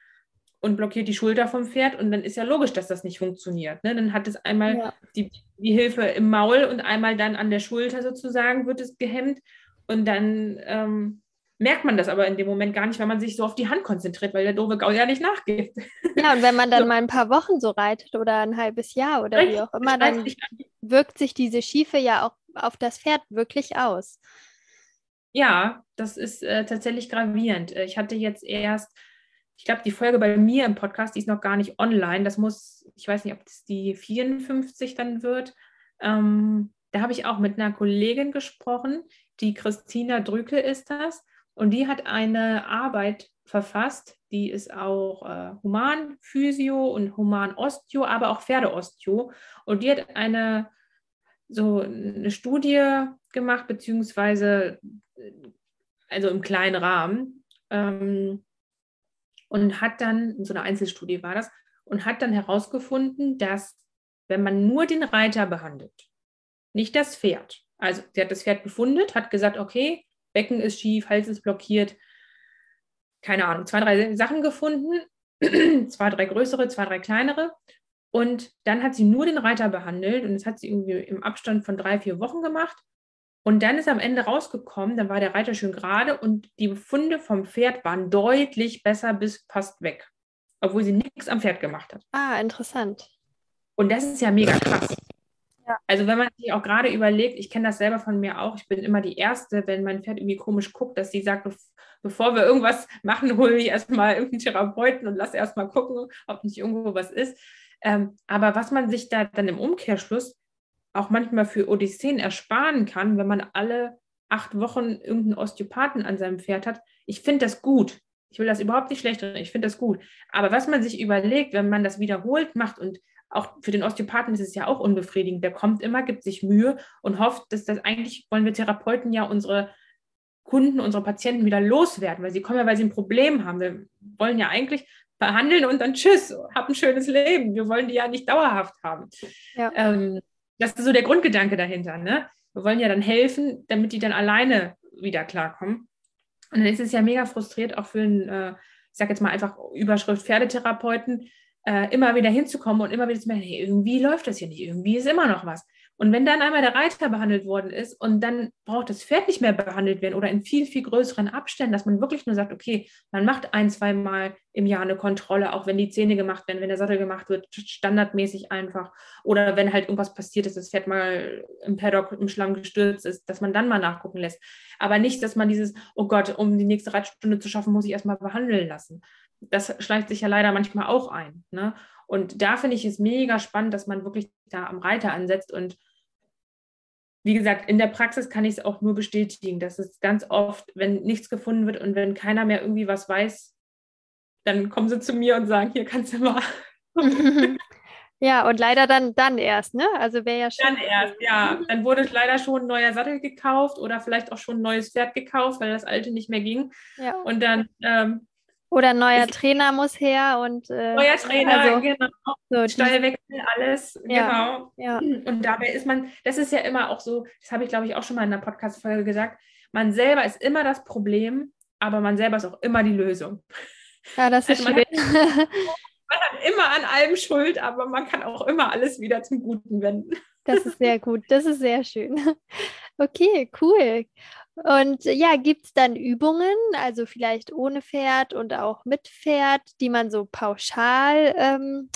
und blockiert die Schulter vom Pferd. Und dann ist ja logisch, dass das nicht funktioniert. Ne? Dann hat es einmal ja. die, die Hilfe im Maul und einmal dann an der Schulter sozusagen wird es gehemmt. Und dann ähm, merkt man das aber in dem Moment gar nicht, weil man sich so auf die Hand konzentriert, weil der doofe Gaul ja nicht nachgibt. Ja, und wenn man dann so. mal ein paar Wochen so reitet oder ein halbes Jahr oder Richtig, wie auch immer, dann wirkt sich diese Schiefe ja auch auf das Pferd wirklich aus. Ja, das ist äh, tatsächlich gravierend. Äh, ich hatte jetzt erst, ich glaube, die Folge bei mir im Podcast, die ist noch gar nicht online. Das muss, ich weiß nicht, ob das die 54 dann wird. Ähm, da habe ich auch mit einer Kollegin gesprochen, die Christina Drücke ist das. Und die hat eine Arbeit verfasst, die ist auch äh, Human-Physio und Human-Osteo, aber auch Pferdeosteo. Und die hat eine, so eine Studie gemacht, beziehungsweise also im kleinen Rahmen. Ähm, und hat dann, so eine Einzelstudie war das, und hat dann herausgefunden, dass wenn man nur den Reiter behandelt, nicht das Pferd, also sie hat das Pferd befundet, hat gesagt, okay, Becken ist schief, Hals ist blockiert. Keine Ahnung, zwei, drei Sachen gefunden, zwei, drei größere, zwei, drei kleinere. Und dann hat sie nur den Reiter behandelt und das hat sie irgendwie im Abstand von drei, vier Wochen gemacht. Und dann ist am Ende rausgekommen, dann war der Reiter schön gerade und die Befunde vom Pferd waren deutlich besser bis fast weg, obwohl sie nichts am Pferd gemacht hat. Ah, interessant. Und das ist ja mega krass. Also wenn man sich auch gerade überlegt, ich kenne das selber von mir auch, ich bin immer die Erste, wenn mein Pferd irgendwie komisch guckt, dass sie sagt, bevor wir irgendwas machen, hole ich erstmal irgendeinen Therapeuten und lasse erstmal gucken, ob nicht irgendwo was ist. Ähm, aber was man sich da dann im Umkehrschluss auch manchmal für Odysseen ersparen kann, wenn man alle acht Wochen irgendeinen Osteopathen an seinem Pferd hat, ich finde das gut. Ich will das überhaupt nicht schlecht, ich finde das gut. Aber was man sich überlegt, wenn man das wiederholt macht und auch für den Osteopathen ist es ja auch unbefriedigend. Der kommt immer, gibt sich Mühe und hofft, dass das eigentlich wollen wir Therapeuten ja unsere Kunden, unsere Patienten wieder loswerden, weil sie kommen ja, weil sie ein Problem haben. Wir wollen ja eigentlich verhandeln und dann tschüss, hab ein schönes Leben. Wir wollen die ja nicht dauerhaft haben. Ja. Ähm, das ist so der Grundgedanke dahinter. Ne? Wir wollen ja dann helfen, damit die dann alleine wieder klarkommen. Und dann ist es ja mega frustriert, auch für einen, äh, ich sage jetzt mal einfach Überschrift Pferdetherapeuten, äh, immer wieder hinzukommen und immer wieder zu merken, hey, irgendwie läuft das hier nicht, irgendwie ist immer noch was. Und wenn dann einmal der Reiter behandelt worden ist und dann braucht das Pferd nicht mehr behandelt werden oder in viel, viel größeren Abständen, dass man wirklich nur sagt, okay, man macht ein, zwei Mal im Jahr eine Kontrolle, auch wenn die Zähne gemacht werden, wenn der Sattel gemacht wird, standardmäßig einfach. Oder wenn halt irgendwas passiert ist, das Pferd mal im Paddock im Schlamm gestürzt ist, dass man dann mal nachgucken lässt. Aber nicht, dass man dieses, oh Gott, um die nächste Reitstunde zu schaffen, muss ich erstmal behandeln lassen. Das schleicht sich ja leider manchmal auch ein. Ne? Und da finde ich es mega spannend, dass man wirklich da am Reiter ansetzt. Und wie gesagt, in der Praxis kann ich es auch nur bestätigen, dass es ganz oft, wenn nichts gefunden wird und wenn keiner mehr irgendwie was weiß, dann kommen sie zu mir und sagen, hier kannst du mal. Ja, und leider dann, dann erst, ne? Also wäre ja schon. Dann erst, ja. Dann wurde leider schon ein neuer Sattel gekauft oder vielleicht auch schon ein neues Pferd gekauft, weil das alte nicht mehr ging. Ja. Und dann ähm, oder neuer Trainer muss her und äh, neuer Trainer, also, genau. So, Steuerwechsel, alles, ja, genau. Ja. Und dabei ist man, das ist ja immer auch so, das habe ich glaube ich auch schon mal in einer Podcast-Folge gesagt, man selber ist immer das Problem, aber man selber ist auch immer die Lösung. Ja, das ist also man schön. Hat, man hat immer an allem Schuld, aber man kann auch immer alles wieder zum Guten wenden. Das ist sehr gut, das ist sehr schön. Okay, cool. Und ja, gibt es dann Übungen, also vielleicht ohne Pferd und auch mit Pferd, die man so pauschal ähm,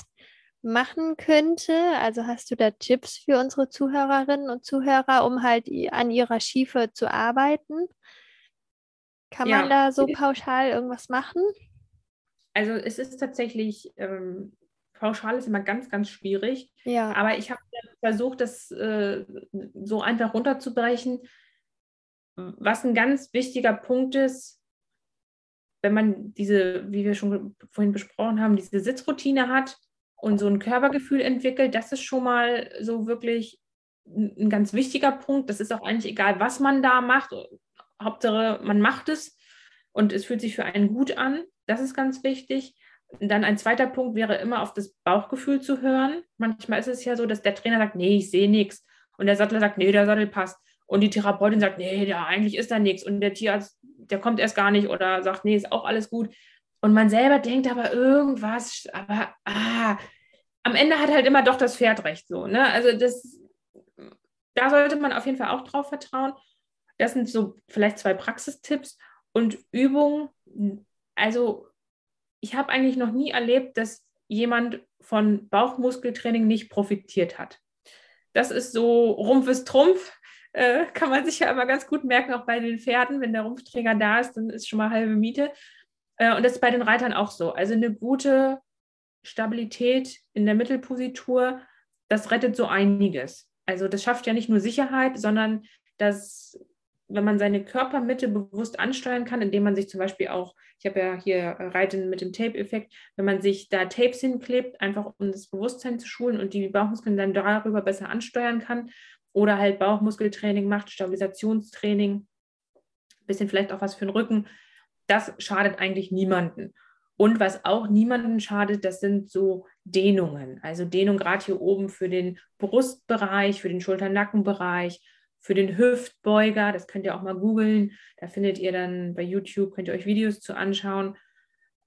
machen könnte? Also hast du da Tipps für unsere Zuhörerinnen und Zuhörer, um halt an ihrer Schiefe zu arbeiten? Kann ja. man da so pauschal irgendwas machen? Also es ist tatsächlich, ähm, pauschal ist immer ganz, ganz schwierig. Ja. Aber ich habe versucht, das äh, so einfach runterzubrechen was ein ganz wichtiger Punkt ist, wenn man diese, wie wir schon vorhin besprochen haben, diese Sitzroutine hat und so ein Körpergefühl entwickelt, das ist schon mal so wirklich ein ganz wichtiger Punkt. Das ist auch eigentlich egal, was man da macht. Hauptsache, man macht es und es fühlt sich für einen gut an. Das ist ganz wichtig. Dann ein zweiter Punkt wäre immer auf das Bauchgefühl zu hören. Manchmal ist es ja so, dass der Trainer sagt, nee, ich sehe nichts. Und der Sattler sagt, nee, der Sattel passt. Und die Therapeutin sagt, nee, ja, eigentlich ist da nichts. Und der Tierarzt, der kommt erst gar nicht oder sagt, nee, ist auch alles gut. Und man selber denkt aber irgendwas, aber ah, am Ende hat halt immer doch das Pferd recht so. Ne? Also das, da sollte man auf jeden Fall auch drauf vertrauen. Das sind so vielleicht zwei Praxistipps und Übungen. Also ich habe eigentlich noch nie erlebt, dass jemand von Bauchmuskeltraining nicht profitiert hat. Das ist so Rumpf ist Trumpf äh, kann man sich ja immer ganz gut merken, auch bei den Pferden, wenn der Rumpfträger da ist, dann ist schon mal halbe Miete. Äh, und das ist bei den Reitern auch so. Also eine gute Stabilität in der Mittelpositur, das rettet so einiges. Also das schafft ja nicht nur Sicherheit, sondern das, wenn man seine Körpermitte bewusst ansteuern kann, indem man sich zum Beispiel auch, ich habe ja hier Reiten mit dem Tape-Effekt, wenn man sich da Tapes hinklebt, einfach um das Bewusstsein zu schulen und die Bauchmuskeln dann darüber besser ansteuern kann oder halt Bauchmuskeltraining macht, Stabilisationstraining, bisschen vielleicht auch was für den Rücken, das schadet eigentlich niemanden. Und was auch niemanden schadet, das sind so Dehnungen. Also Dehnung gerade hier oben für den Brustbereich, für den Schulter-Nackenbereich, für den Hüftbeuger. Das könnt ihr auch mal googeln. Da findet ihr dann bei YouTube, könnt ihr euch Videos zu anschauen.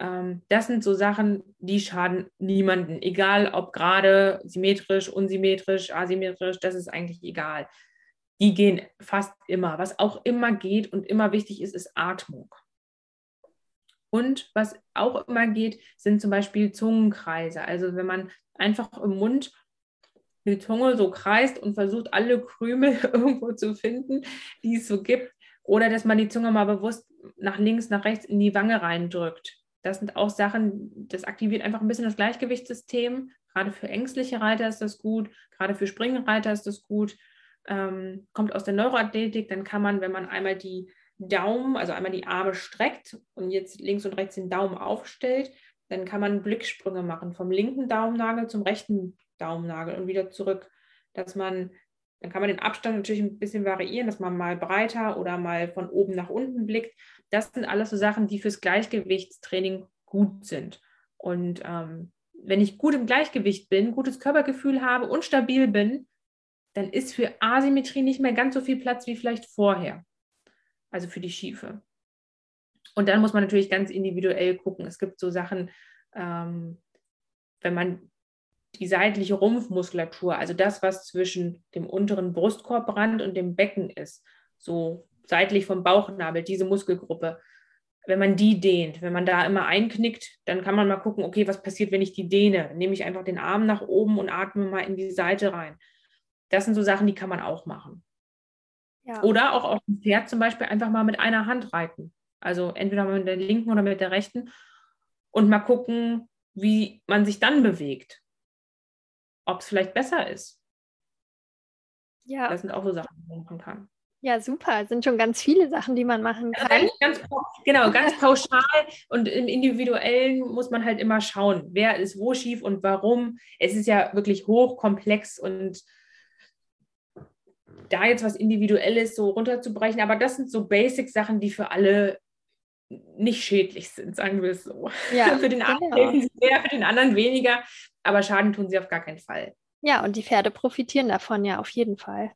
Ähm, das sind so Sachen, die schaden niemanden, egal ob gerade symmetrisch, unsymmetrisch, asymmetrisch, das ist eigentlich egal. Die gehen fast immer. Was auch immer geht und immer wichtig ist, ist Atmung. Und was auch immer geht, sind zum Beispiel Zungenkreise. Also wenn man einfach im Mund die Zunge so kreist und versucht, alle Krümel irgendwo zu finden, die es so gibt. Oder dass man die Zunge mal bewusst nach links, nach rechts in die Wange reindrückt. Das sind auch Sachen, das aktiviert einfach ein bisschen das Gleichgewichtssystem. Gerade für ängstliche Reiter ist das gut, gerade für Springreiter ist das gut. Ähm, kommt aus der Neuroathletik, dann kann man, wenn man einmal die Daumen, also einmal die Arme streckt und jetzt links und rechts den Daumen aufstellt, dann kann man Blicksprünge machen vom linken Daumennagel zum rechten Daumennagel und wieder zurück, dass man Dann kann man den Abstand natürlich ein bisschen variieren, dass man mal breiter oder mal von oben nach unten blickt. Das sind alles so Sachen, die fürs Gleichgewichtstraining gut sind. Und ähm, wenn ich gut im Gleichgewicht bin, gutes Körpergefühl habe und stabil bin, dann ist für Asymmetrie nicht mehr ganz so viel Platz wie vielleicht vorher. Also für die Schiefe. Und dann muss man natürlich ganz individuell gucken. Es gibt so Sachen, ähm, wenn man die seitliche Rumpfmuskulatur, also das, was zwischen dem unteren Brustkorbrand und dem Becken ist, so seitlich vom Bauchnabel, diese Muskelgruppe, wenn man die dehnt, wenn man da immer einknickt, dann kann man mal gucken, okay, was passiert, wenn ich die dehne? Nehme ich einfach den Arm nach oben und atme mal in die Seite rein. Das sind so Sachen, die kann man auch machen. Ja. Oder auch auf dem Pferd zum Beispiel einfach mal mit einer Hand reiten. Also entweder mit der linken oder mit der rechten und mal gucken, wie man sich dann bewegt. Ob es vielleicht besser ist. Ja. Das sind auch so Sachen, die man machen kann. Ja, super. Es sind schon ganz viele Sachen, die man machen kann. Also ganz, genau, ganz pauschal und im Individuellen muss man halt immer schauen, wer ist wo schief und warum. Es ist ja wirklich hochkomplex und da jetzt was Individuelles so runterzubrechen, aber das sind so Basic-Sachen, die für alle nicht schädlich sind, sagen wir es so. Ja, für den einen genau. helfen sie mehr, für den anderen weniger, aber Schaden tun sie auf gar keinen Fall. Ja, und die Pferde profitieren davon ja auf jeden Fall.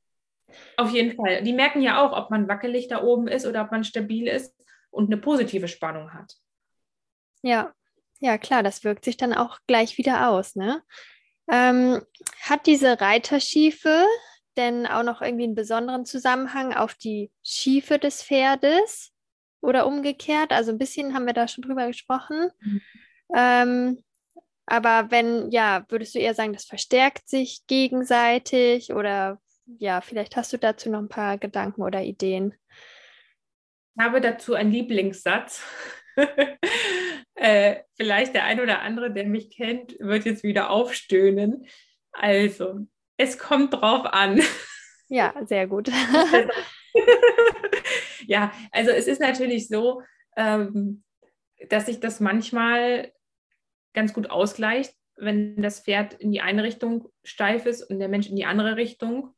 Auf jeden Fall. Die merken ja auch, ob man wackelig da oben ist oder ob man stabil ist und eine positive Spannung hat. Ja, ja, klar, das wirkt sich dann auch gleich wieder aus. Ne? Ähm, hat diese Reiterschiefe denn auch noch irgendwie einen besonderen Zusammenhang auf die Schiefe des Pferdes oder umgekehrt? Also ein bisschen haben wir da schon drüber gesprochen. Mhm. Ähm, aber wenn, ja, würdest du eher sagen, das verstärkt sich gegenseitig oder ja, vielleicht hast du dazu noch ein paar Gedanken oder Ideen. Ich habe dazu einen Lieblingssatz. äh, vielleicht der ein oder andere, der mich kennt, wird jetzt wieder aufstöhnen. Also, es kommt drauf an. Ja, sehr gut. ja, also es ist natürlich so, ähm, dass sich das manchmal ganz gut ausgleicht, wenn das Pferd in die eine Richtung steif ist und der Mensch in die andere Richtung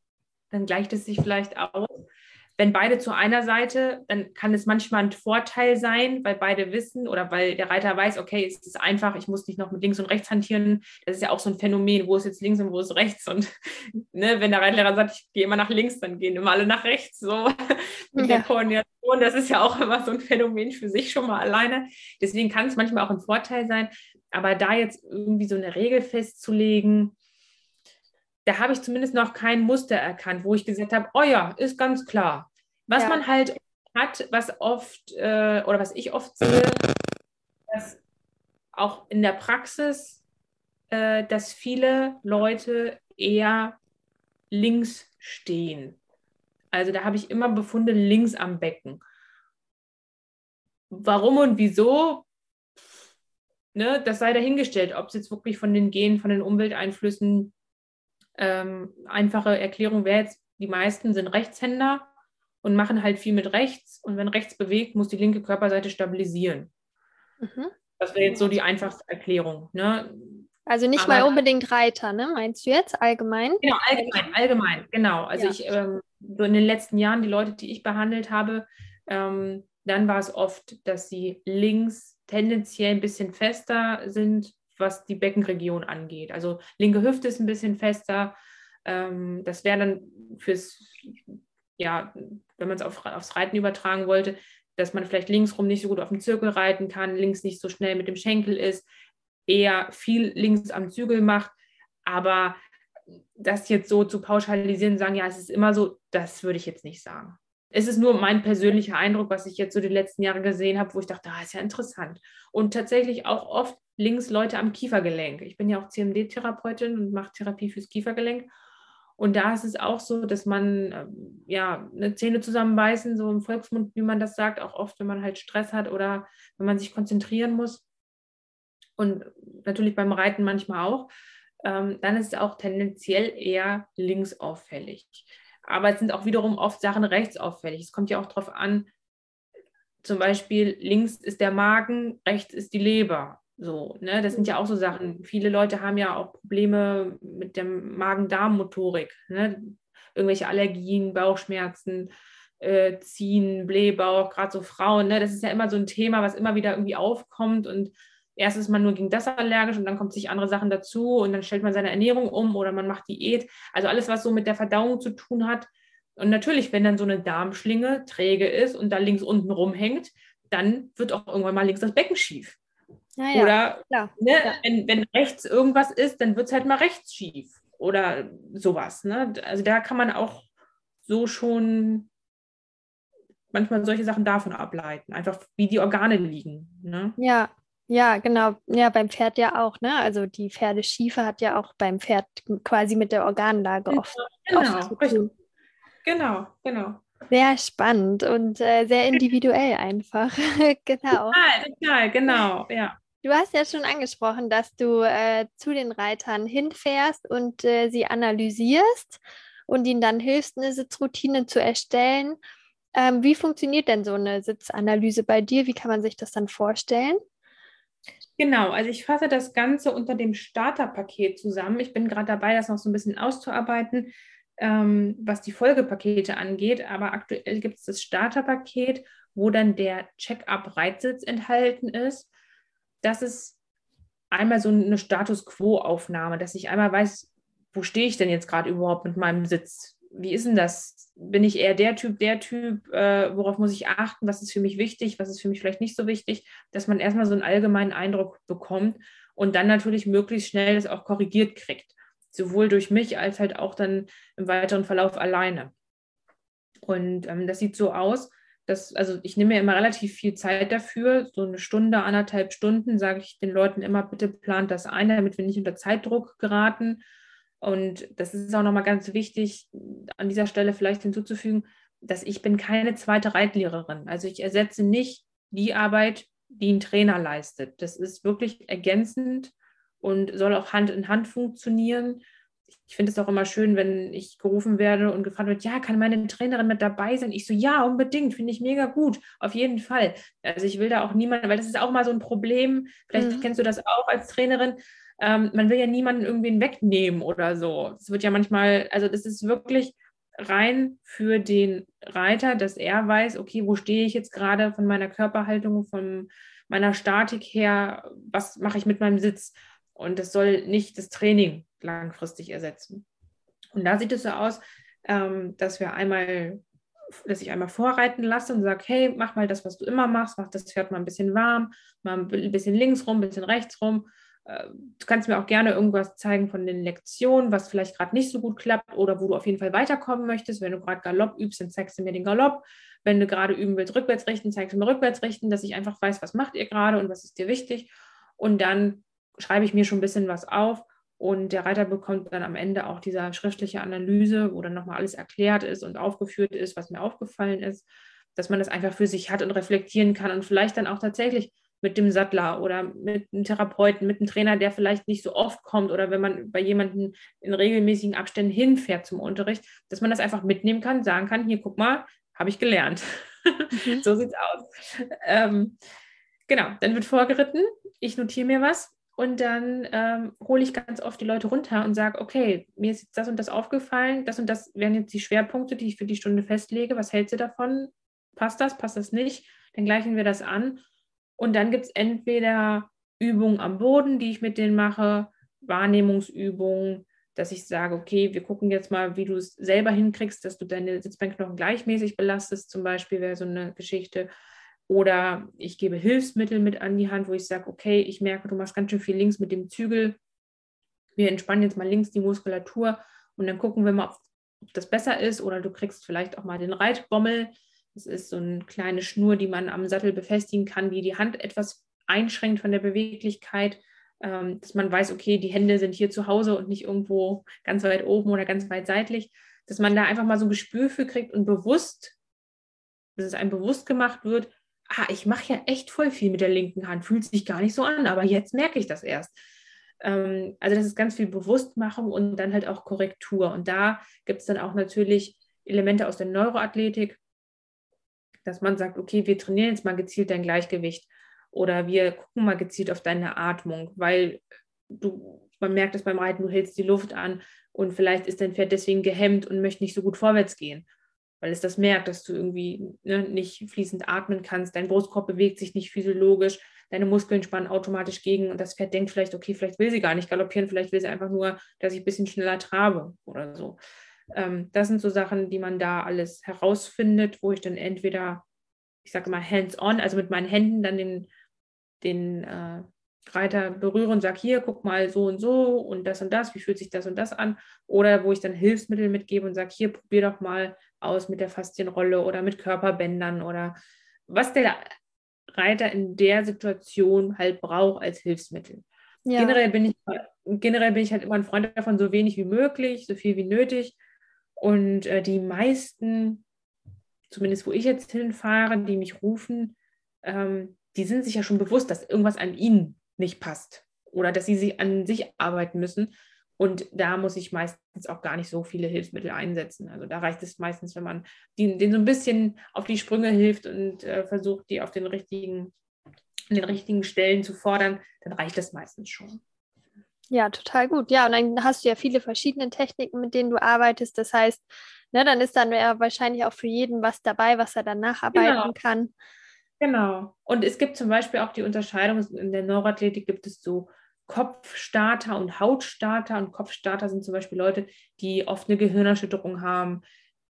dann gleicht es sich vielleicht aus. Wenn beide zu einer Seite, dann kann es manchmal ein Vorteil sein, weil beide wissen oder weil der Reiter weiß, okay, es ist einfach, ich muss nicht noch mit links und rechts hantieren. Das ist ja auch so ein Phänomen, wo ist jetzt links und wo ist rechts. Und ne, wenn der Reitlehrer sagt, ich gehe immer nach links, dann gehen immer alle nach rechts. So mit ja. der Koordination. Das ist ja auch immer so ein Phänomen für sich schon mal alleine. Deswegen kann es manchmal auch ein Vorteil sein. Aber da jetzt irgendwie so eine Regel festzulegen, da habe ich zumindest noch kein Muster erkannt, wo ich gesagt habe, oh ja, ist ganz klar. Was ja. man halt hat, was oft äh, oder was ich oft sehe, dass auch in der Praxis, äh, dass viele Leute eher links stehen. Also da habe ich immer Befunde links am Becken. Warum und wieso, ne, das sei dahingestellt, ob es jetzt wirklich von den Genen, von den Umwelteinflüssen ähm, einfache Erklärung wäre jetzt, die meisten sind Rechtshänder und machen halt viel mit rechts. Und wenn rechts bewegt, muss die linke Körperseite stabilisieren. Mhm. Das wäre jetzt so die einfachste Erklärung. Ne? Also nicht Aber, mal unbedingt Reiter, ne? Meinst du jetzt allgemein? Genau, allgemein, allgemein, genau. Also ja. ich, ähm, so in den letzten Jahren, die Leute, die ich behandelt habe, ähm, dann war es oft, dass sie links tendenziell ein bisschen fester sind was die Beckenregion angeht. Also linke Hüfte ist ein bisschen fester. Ähm, das wäre dann fürs, ja, wenn man es auf, aufs Reiten übertragen wollte, dass man vielleicht linksrum nicht so gut auf dem Zirkel reiten kann, links nicht so schnell mit dem Schenkel ist, eher viel links am Zügel macht. Aber das jetzt so zu pauschalisieren, sagen, ja, es ist immer so, das würde ich jetzt nicht sagen. Es ist nur mein persönlicher Eindruck, was ich jetzt so die letzten Jahre gesehen habe, wo ich dachte, ah, ist ja interessant. Und tatsächlich auch oft links Leute am Kiefergelenk. Ich bin ja auch CMD-Therapeutin und mache Therapie fürs Kiefergelenk. Und da ist es auch so, dass man ähm, ja eine Zähne zusammenbeißen, so im Volksmund, wie man das sagt, auch oft, wenn man halt Stress hat oder wenn man sich konzentrieren muss. Und natürlich beim Reiten manchmal auch. Ähm, dann ist es auch tendenziell eher links auffällig. Aber es sind auch wiederum oft Sachen rechts auffällig. Es kommt ja auch darauf an, zum Beispiel links ist der Magen, rechts ist die Leber. So, ne, das sind ja auch so Sachen. Viele Leute haben ja auch Probleme mit der Magen-Darm-Motorik. Ne? irgendwelche Allergien, Bauchschmerzen, äh, Ziehen, Blähbauch, gerade so Frauen. Ne? Das ist ja immer so ein Thema, was immer wieder irgendwie aufkommt und erst ist man nur gegen das allergisch und dann kommt sich andere Sachen dazu und dann stellt man seine Ernährung um oder man macht Diät. Also alles, was so mit der Verdauung zu tun hat. Und natürlich, wenn dann so eine Darmschlinge träge ist und da links unten rumhängt, dann wird auch irgendwann mal links das Becken schief. Ja, ja, oder klar, ne, ja. Wenn, wenn rechts irgendwas ist, dann wird es halt mal rechts schief oder sowas. Ne? Also da kann man auch so schon manchmal solche Sachen davon ableiten, einfach wie die Organe liegen. Ne? Ja, ja, genau. Ja, beim Pferd ja auch, ne? Also die Pferdeschiefe hat ja auch beim Pferd quasi mit der Organlage oft, genau, oft zu tun. Genau, genau. Sehr spannend und äh, sehr individuell einfach. genau. Total, total, genau, ja. Du hast ja schon angesprochen, dass du äh, zu den Reitern hinfährst und äh, sie analysierst und ihnen dann hilfst, eine Sitzroutine zu erstellen. Ähm, wie funktioniert denn so eine Sitzanalyse bei dir? Wie kann man sich das dann vorstellen? Genau, also ich fasse das Ganze unter dem Starterpaket zusammen. Ich bin gerade dabei, das noch so ein bisschen auszuarbeiten, ähm, was die Folgepakete angeht. Aber aktuell gibt es das Starterpaket, wo dann der Check-up-Reitsitz enthalten ist. Das ist einmal so eine Status Quo-Aufnahme, dass ich einmal weiß, wo stehe ich denn jetzt gerade überhaupt mit meinem Sitz? wie ist denn das? Bin ich eher der Typ, der Typ? Äh, worauf muss ich achten? Was ist für mich wichtig? Was ist für mich vielleicht nicht so wichtig? Dass man erstmal so einen allgemeinen Eindruck bekommt und dann natürlich möglichst schnell das auch korrigiert kriegt. Sowohl durch mich als halt auch dann im weiteren Verlauf alleine. Und ähm, das sieht so aus, dass, also ich nehme mir immer relativ viel Zeit dafür, so eine Stunde, anderthalb Stunden, sage ich den Leuten immer, bitte plant das ein, damit wir nicht unter Zeitdruck geraten und das ist auch nochmal ganz wichtig, an dieser Stelle vielleicht hinzuzufügen, dass ich bin keine zweite Reitlehrerin. Also ich ersetze nicht die Arbeit, die ein Trainer leistet. Das ist wirklich ergänzend und soll auch Hand in Hand funktionieren. Ich finde es auch immer schön, wenn ich gerufen werde und gefragt wird, ja, kann meine Trainerin mit dabei sein? Ich so, ja, unbedingt, finde ich mega gut, auf jeden Fall. Also ich will da auch niemanden, weil das ist auch mal so ein Problem, vielleicht mhm. kennst du das auch als Trainerin, ähm, man will ja niemanden irgendwie wegnehmen oder so. Es wird ja manchmal, also das ist wirklich rein für den Reiter, dass er weiß, okay, wo stehe ich jetzt gerade von meiner Körperhaltung, von meiner Statik her, was mache ich mit meinem Sitz? Und das soll nicht das Training langfristig ersetzen. Und da sieht es so aus, ähm, dass wir einmal, dass ich einmal vorreiten lasse und sage, hey, mach mal das, was du immer machst, mach das Pferd mal ein bisschen warm, mal ein bisschen links rum, ein bisschen rechts rum du kannst mir auch gerne irgendwas zeigen von den Lektionen, was vielleicht gerade nicht so gut klappt oder wo du auf jeden Fall weiterkommen möchtest. Wenn du gerade Galopp übst, dann zeigst du mir den Galopp. Wenn du gerade üben willst, rückwärts richten, zeigst du mir rückwärts richten, dass ich einfach weiß, was macht ihr gerade und was ist dir wichtig. Und dann schreibe ich mir schon ein bisschen was auf und der Reiter bekommt dann am Ende auch diese schriftliche Analyse, wo dann nochmal alles erklärt ist und aufgeführt ist, was mir aufgefallen ist, dass man das einfach für sich hat und reflektieren kann und vielleicht dann auch tatsächlich mit dem Sattler oder mit einem Therapeuten, mit einem Trainer, der vielleicht nicht so oft kommt oder wenn man bei jemandem in regelmäßigen Abständen hinfährt zum Unterricht, dass man das einfach mitnehmen kann, sagen kann, hier guck mal, habe ich gelernt. Mhm. so es aus. Ähm, genau, dann wird vorgeritten, ich notiere mir was und dann ähm, hole ich ganz oft die Leute runter und sage, okay, mir ist jetzt das und das aufgefallen, das und das wären jetzt die Schwerpunkte, die ich für die Stunde festlege. Was hältst du davon? Passt das, passt das nicht? Dann gleichen wir das an und dann gibt es entweder Übungen am Boden, die ich mit denen mache, Wahrnehmungsübungen, dass ich sage, okay, wir gucken jetzt mal, wie du es selber hinkriegst, dass du deine Sitzbeinknochen gleichmäßig belastest, zum Beispiel wäre so eine Geschichte. Oder ich gebe Hilfsmittel mit an die Hand, wo ich sage, okay, ich merke, du machst ganz schön viel links mit dem Zügel. Wir entspannen jetzt mal links die Muskulatur und dann gucken wir mal, ob das besser ist. Oder du kriegst vielleicht auch mal den Reitbommel, das ist so eine kleine Schnur, die man am Sattel befestigen kann, die die Hand etwas einschränkt von der Beweglichkeit, ähm, dass man weiß, okay, die Hände sind hier zu Hause und nicht irgendwo ganz weit oben oder ganz weit seitlich, dass man da einfach mal so ein Gespür für kriegt und bewusst, dass es einem bewusst gemacht wird, ah, ich mache ja echt voll viel mit der linken Hand, fühlt sich gar nicht so an, aber jetzt merke ich das erst. Ähm, also das ist ganz viel Bewusstmachung und dann halt auch Korrektur. Und da gibt es dann auch natürlich Elemente aus der Neuroathletik, dass man sagt, okay, wir trainieren jetzt mal gezielt dein Gleichgewicht oder wir gucken mal gezielt auf deine Atmung, weil du man merkt es beim Reiten, du hältst die Luft an und vielleicht ist dein Pferd deswegen gehemmt und möchte nicht so gut vorwärts gehen, weil es das merkt, dass du irgendwie ne, nicht fließend atmen kannst, dein Brustkorb bewegt sich nicht physiologisch, deine Muskeln spannen automatisch gegen und das Pferd denkt vielleicht, okay, vielleicht will sie gar nicht galoppieren, vielleicht will sie einfach nur, dass ich ein bisschen schneller trabe oder so. Ähm, das sind so Sachen, die man da alles herausfindet, wo ich dann entweder, ich sage mal, hands-on, also mit meinen Händen dann den, den äh, Reiter berühre und sage, hier, guck mal so und so und das und das, wie fühlt sich das und das an? Oder wo ich dann Hilfsmittel mitgebe und sage, hier, probier doch mal aus mit der Faszienrolle oder mit Körperbändern oder was der Reiter in der Situation halt braucht als Hilfsmittel. Ja. Generell, bin ich, generell bin ich halt immer ein Freund davon, so wenig wie möglich, so viel wie nötig. Und äh, die meisten, zumindest wo ich jetzt hinfahre, die mich rufen, ähm, die sind sich ja schon bewusst, dass irgendwas an ihnen nicht passt oder dass sie sich an sich arbeiten müssen. Und da muss ich meistens auch gar nicht so viele Hilfsmittel einsetzen. Also da reicht es meistens, wenn man denen so ein bisschen auf die Sprünge hilft und äh, versucht, die auf den richtigen, den richtigen Stellen zu fordern, dann reicht das meistens schon. Ja, total gut. Ja, und dann hast du ja viele verschiedene Techniken, mit denen du arbeitest. Das heißt, ne, dann ist dann ja wahrscheinlich auch für jeden was dabei, was er dann nacharbeiten genau. kann. Genau. Und es gibt zum Beispiel auch die Unterscheidung, in der Neuroathletik gibt es so Kopfstarter und Hautstarter. Und Kopfstarter sind zum Beispiel Leute, die oft eine Gehirnerschütterung haben,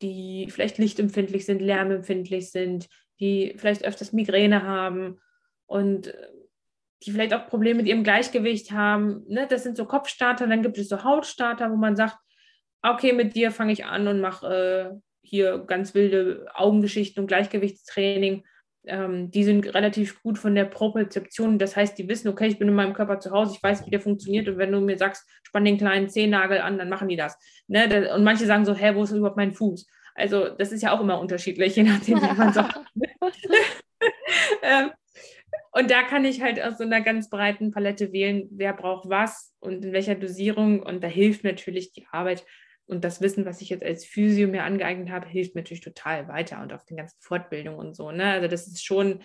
die vielleicht lichtempfindlich sind, lärmempfindlich sind, die vielleicht öfters Migräne haben und äh, die vielleicht auch Probleme mit ihrem Gleichgewicht haben. Ne? Das sind so Kopfstarter. Dann gibt es so Hautstarter, wo man sagt, okay, mit dir fange ich an und mache äh, hier ganz wilde Augengeschichten und Gleichgewichtstraining ähm, die sind relativ gut von der Propriozeption. Das heißt, die wissen, okay, ich bin in meinem Körper zu Hause, ich weiß, wie der funktioniert. Und wenn du mir sagst, spann den kleinen Zehennagel an, dann machen die das. Ne? Und manche sagen so, hä, wo ist überhaupt mein Fuß? Also das ist ja auch immer unterschiedlich, je nachdem, wie man sagt. ähm, und da kann ich halt aus so einer ganz breiten Palette wählen, wer braucht was und in welcher Dosierung. Und da hilft natürlich die Arbeit und das Wissen, was ich jetzt als Physio mir angeeignet habe, hilft mir natürlich total weiter und auf den ganzen Fortbildungen und so. Ne? Also das ist schon,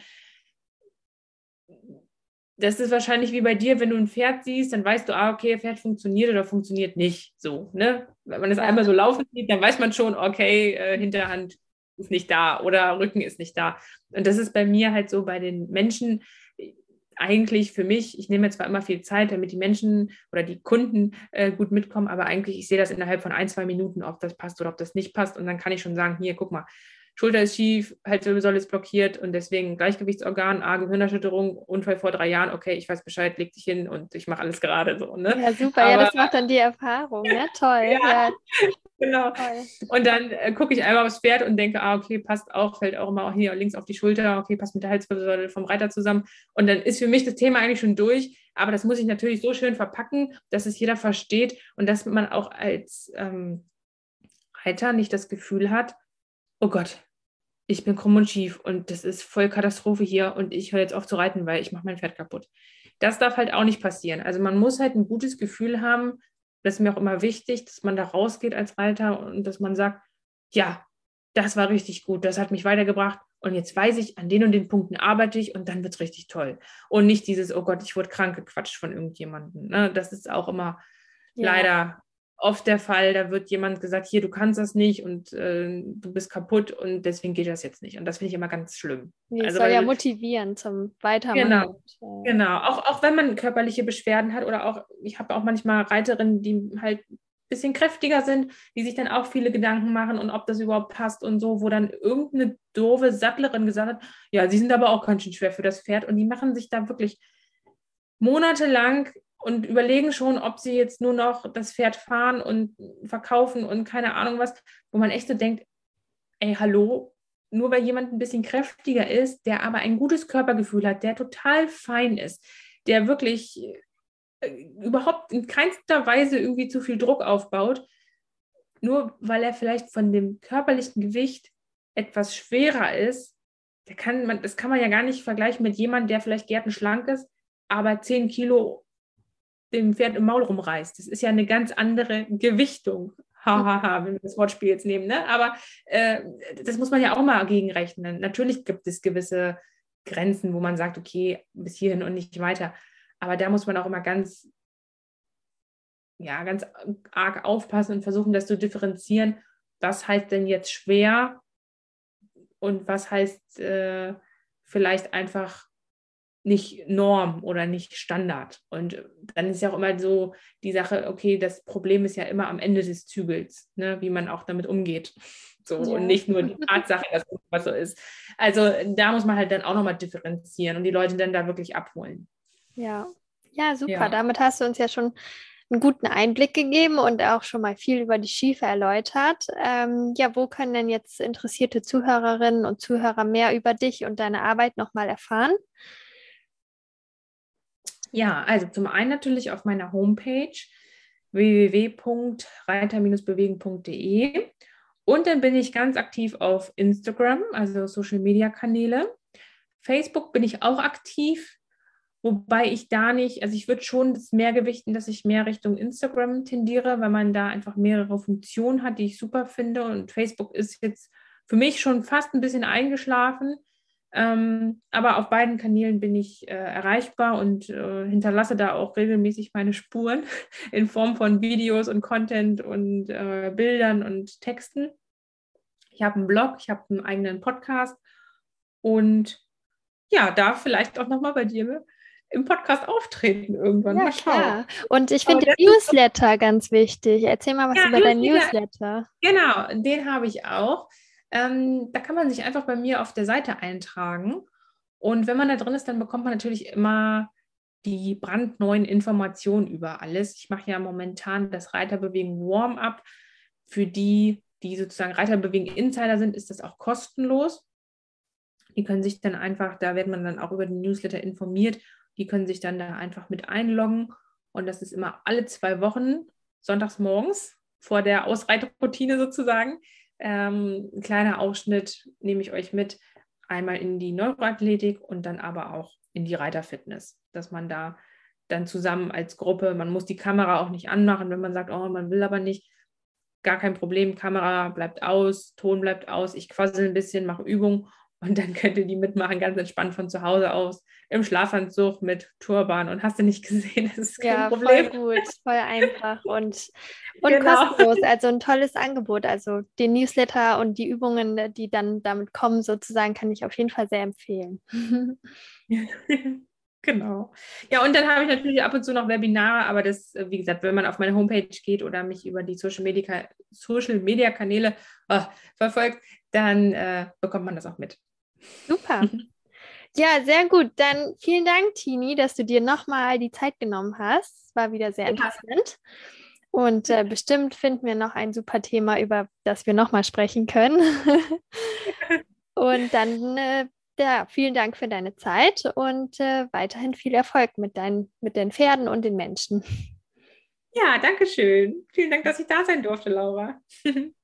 das ist wahrscheinlich wie bei dir, wenn du ein Pferd siehst, dann weißt du, ah, okay, Pferd funktioniert oder funktioniert nicht. So, ne? Wenn man es einmal so laufen sieht, dann weiß man schon, okay, äh, Hinterhand ist nicht da oder Rücken ist nicht da. Und das ist bei mir halt so bei den Menschen, eigentlich für mich, ich nehme zwar immer viel Zeit, damit die Menschen oder die Kunden äh, gut mitkommen, aber eigentlich, ich sehe das innerhalb von ein, zwei Minuten, ob das passt oder ob das nicht passt. Und dann kann ich schon sagen, hier, guck mal, Schulter ist schief, Halswirbelsäule ist blockiert und deswegen Gleichgewichtsorgan, A, Gehirnerschütterung, Unfall vor drei Jahren, okay, ich weiß Bescheid, leg dich hin und ich mache alles gerade so. Ne? Ja, super, Aber, ja, das macht dann die Erfahrung, ne? Toll. ja, ja. Genau. Toll. Und dann äh, gucke ich einmal aufs Pferd und denke, ah, okay, passt auch, fällt auch immer hier links auf die Schulter, okay, passt mit der Halswirbelsäule vom Reiter zusammen. Und dann ist für mich das Thema eigentlich schon durch. Aber das muss ich natürlich so schön verpacken, dass es jeder versteht und dass man auch als ähm, Reiter nicht das Gefühl hat, oh Gott, ich bin krumm und schief und das ist voll Katastrophe hier und ich höre jetzt auf zu reiten, weil ich mache mein Pferd kaputt. Das darf halt auch nicht passieren. Also man muss halt ein gutes Gefühl haben, das ist mir auch immer wichtig, dass man da rausgeht als Reiter und dass man sagt, ja, das war richtig gut, das hat mich weitergebracht und jetzt weiß ich, an den und den Punkten arbeite ich und dann wird es richtig toll. Und nicht dieses, oh Gott, ich wurde krank gequatscht von irgendjemandem. Ne? Das ist auch immer ja. leider oft der Fall, da wird jemand gesagt, hier, du kannst das nicht und äh, du bist kaputt und deswegen geht das jetzt nicht. Und das finde ich immer ganz schlimm. Nee, also, soll ja motivieren zum Weitermachen. Genau, und, äh, genau. Auch, auch wenn man körperliche Beschwerden hat oder auch, ich habe auch manchmal Reiterinnen, die halt ein bisschen kräftiger sind, die sich dann auch viele Gedanken machen und ob das überhaupt passt und so, wo dann irgendeine doofe Sattlerin gesagt hat, ja, sie sind aber auch ganz schön schwer für das Pferd und die machen sich da wirklich monatelang und überlegen schon, ob sie jetzt nur noch das Pferd fahren und verkaufen und keine Ahnung was, wo man echt so denkt, ey, hallo, nur weil jemand ein bisschen kräftiger ist, der aber ein gutes Körpergefühl hat, der total fein ist, der wirklich äh, überhaupt in keinster Weise irgendwie zu viel Druck aufbaut, nur weil er vielleicht von dem körperlichen Gewicht etwas schwerer ist, der kann man, das kann man ja gar nicht vergleichen mit jemandem, der vielleicht gärtenschlank ist, aber 10 Kilo dem Pferd im Maul rumreißt. Das ist ja eine ganz andere Gewichtung. Hahaha, wenn wir das Wortspiel jetzt nehmen. Ne? Aber äh, das muss man ja auch mal gegenrechnen. Natürlich gibt es gewisse Grenzen, wo man sagt, okay, bis hierhin und nicht weiter. Aber da muss man auch immer ganz ja, ganz arg aufpassen und versuchen, das zu differenzieren. Was heißt denn jetzt schwer und was heißt äh, vielleicht einfach nicht Norm oder nicht Standard. Und dann ist ja auch immer so die Sache, okay, das Problem ist ja immer am Ende des Zügels, ne, wie man auch damit umgeht. So, ja. Und nicht nur die Tatsache, dass was so ist. Also da muss man halt dann auch nochmal differenzieren und die Leute dann da wirklich abholen. Ja, ja, super. Ja. Damit hast du uns ja schon einen guten Einblick gegeben und auch schon mal viel über die Schiefe erläutert. Ähm, ja, wo können denn jetzt interessierte Zuhörerinnen und Zuhörer mehr über dich und deine Arbeit nochmal erfahren? Ja, also zum einen natürlich auf meiner Homepage www.reiter-bewegen.de und dann bin ich ganz aktiv auf Instagram, also Social Media Kanäle. Facebook bin ich auch aktiv, wobei ich da nicht, also ich würde schon das mehr gewichten, dass ich mehr Richtung Instagram tendiere, weil man da einfach mehrere Funktionen hat, die ich super finde und Facebook ist jetzt für mich schon fast ein bisschen eingeschlafen. Ähm, aber auf beiden Kanälen bin ich äh, erreichbar und äh, hinterlasse da auch regelmäßig meine Spuren in Form von Videos und Content und äh, Bildern und Texten. Ich habe einen Blog, ich habe einen eigenen Podcast und ja, darf vielleicht auch nochmal bei dir im Podcast auftreten irgendwann. Ja, mal schauen. Klar. Und ich finde den Newsletter ganz wichtig. Erzähl mal was ja, über deinen Newsletter. Genau, den habe ich auch. Ähm, da kann man sich einfach bei mir auf der Seite eintragen. Und wenn man da drin ist, dann bekommt man natürlich immer die brandneuen Informationen über alles. Ich mache ja momentan das Reiterbewegen Warm-up. Für die, die sozusagen Reiterbewegen Insider sind, ist das auch kostenlos. Die können sich dann einfach, da wird man dann auch über den Newsletter informiert, die können sich dann da einfach mit einloggen. Und das ist immer alle zwei Wochen, sonntags morgens, vor der Ausreitroutine sozusagen. Ähm, ein kleiner Ausschnitt nehme ich euch mit, einmal in die Neuroathletik und dann aber auch in die Reiterfitness, dass man da dann zusammen als Gruppe, man muss die Kamera auch nicht anmachen, wenn man sagt, oh, man will aber nicht, gar kein Problem, Kamera bleibt aus, Ton bleibt aus, ich quassel ein bisschen, mache Übungen und dann könnt ihr die mitmachen, ganz entspannt von zu Hause aus, im Schlafanzug mit Turban. Und hast du nicht gesehen, das ist kein ja, Problem. Voll gut, voll einfach und, und genau. kostenlos. Also ein tolles Angebot. Also den Newsletter und die Übungen, die dann damit kommen, sozusagen, kann ich auf jeden Fall sehr empfehlen. Genau. Ja, und dann habe ich natürlich ab und zu noch Webinare, aber das, wie gesagt, wenn man auf meine Homepage geht oder mich über die Social Media, Social Media Kanäle oh, verfolgt, dann äh, bekommt man das auch mit. Super. Ja, sehr gut. Dann vielen Dank, Tini, dass du dir nochmal die Zeit genommen hast. Es war wieder sehr ja. interessant. Und äh, bestimmt finden wir noch ein super Thema, über das wir nochmal sprechen können. und dann, äh, ja, vielen Dank für deine Zeit und äh, weiterhin viel Erfolg mit, deinen, mit den Pferden und den Menschen. Ja, danke schön. Vielen Dank, dass ich da sein durfte, Laura.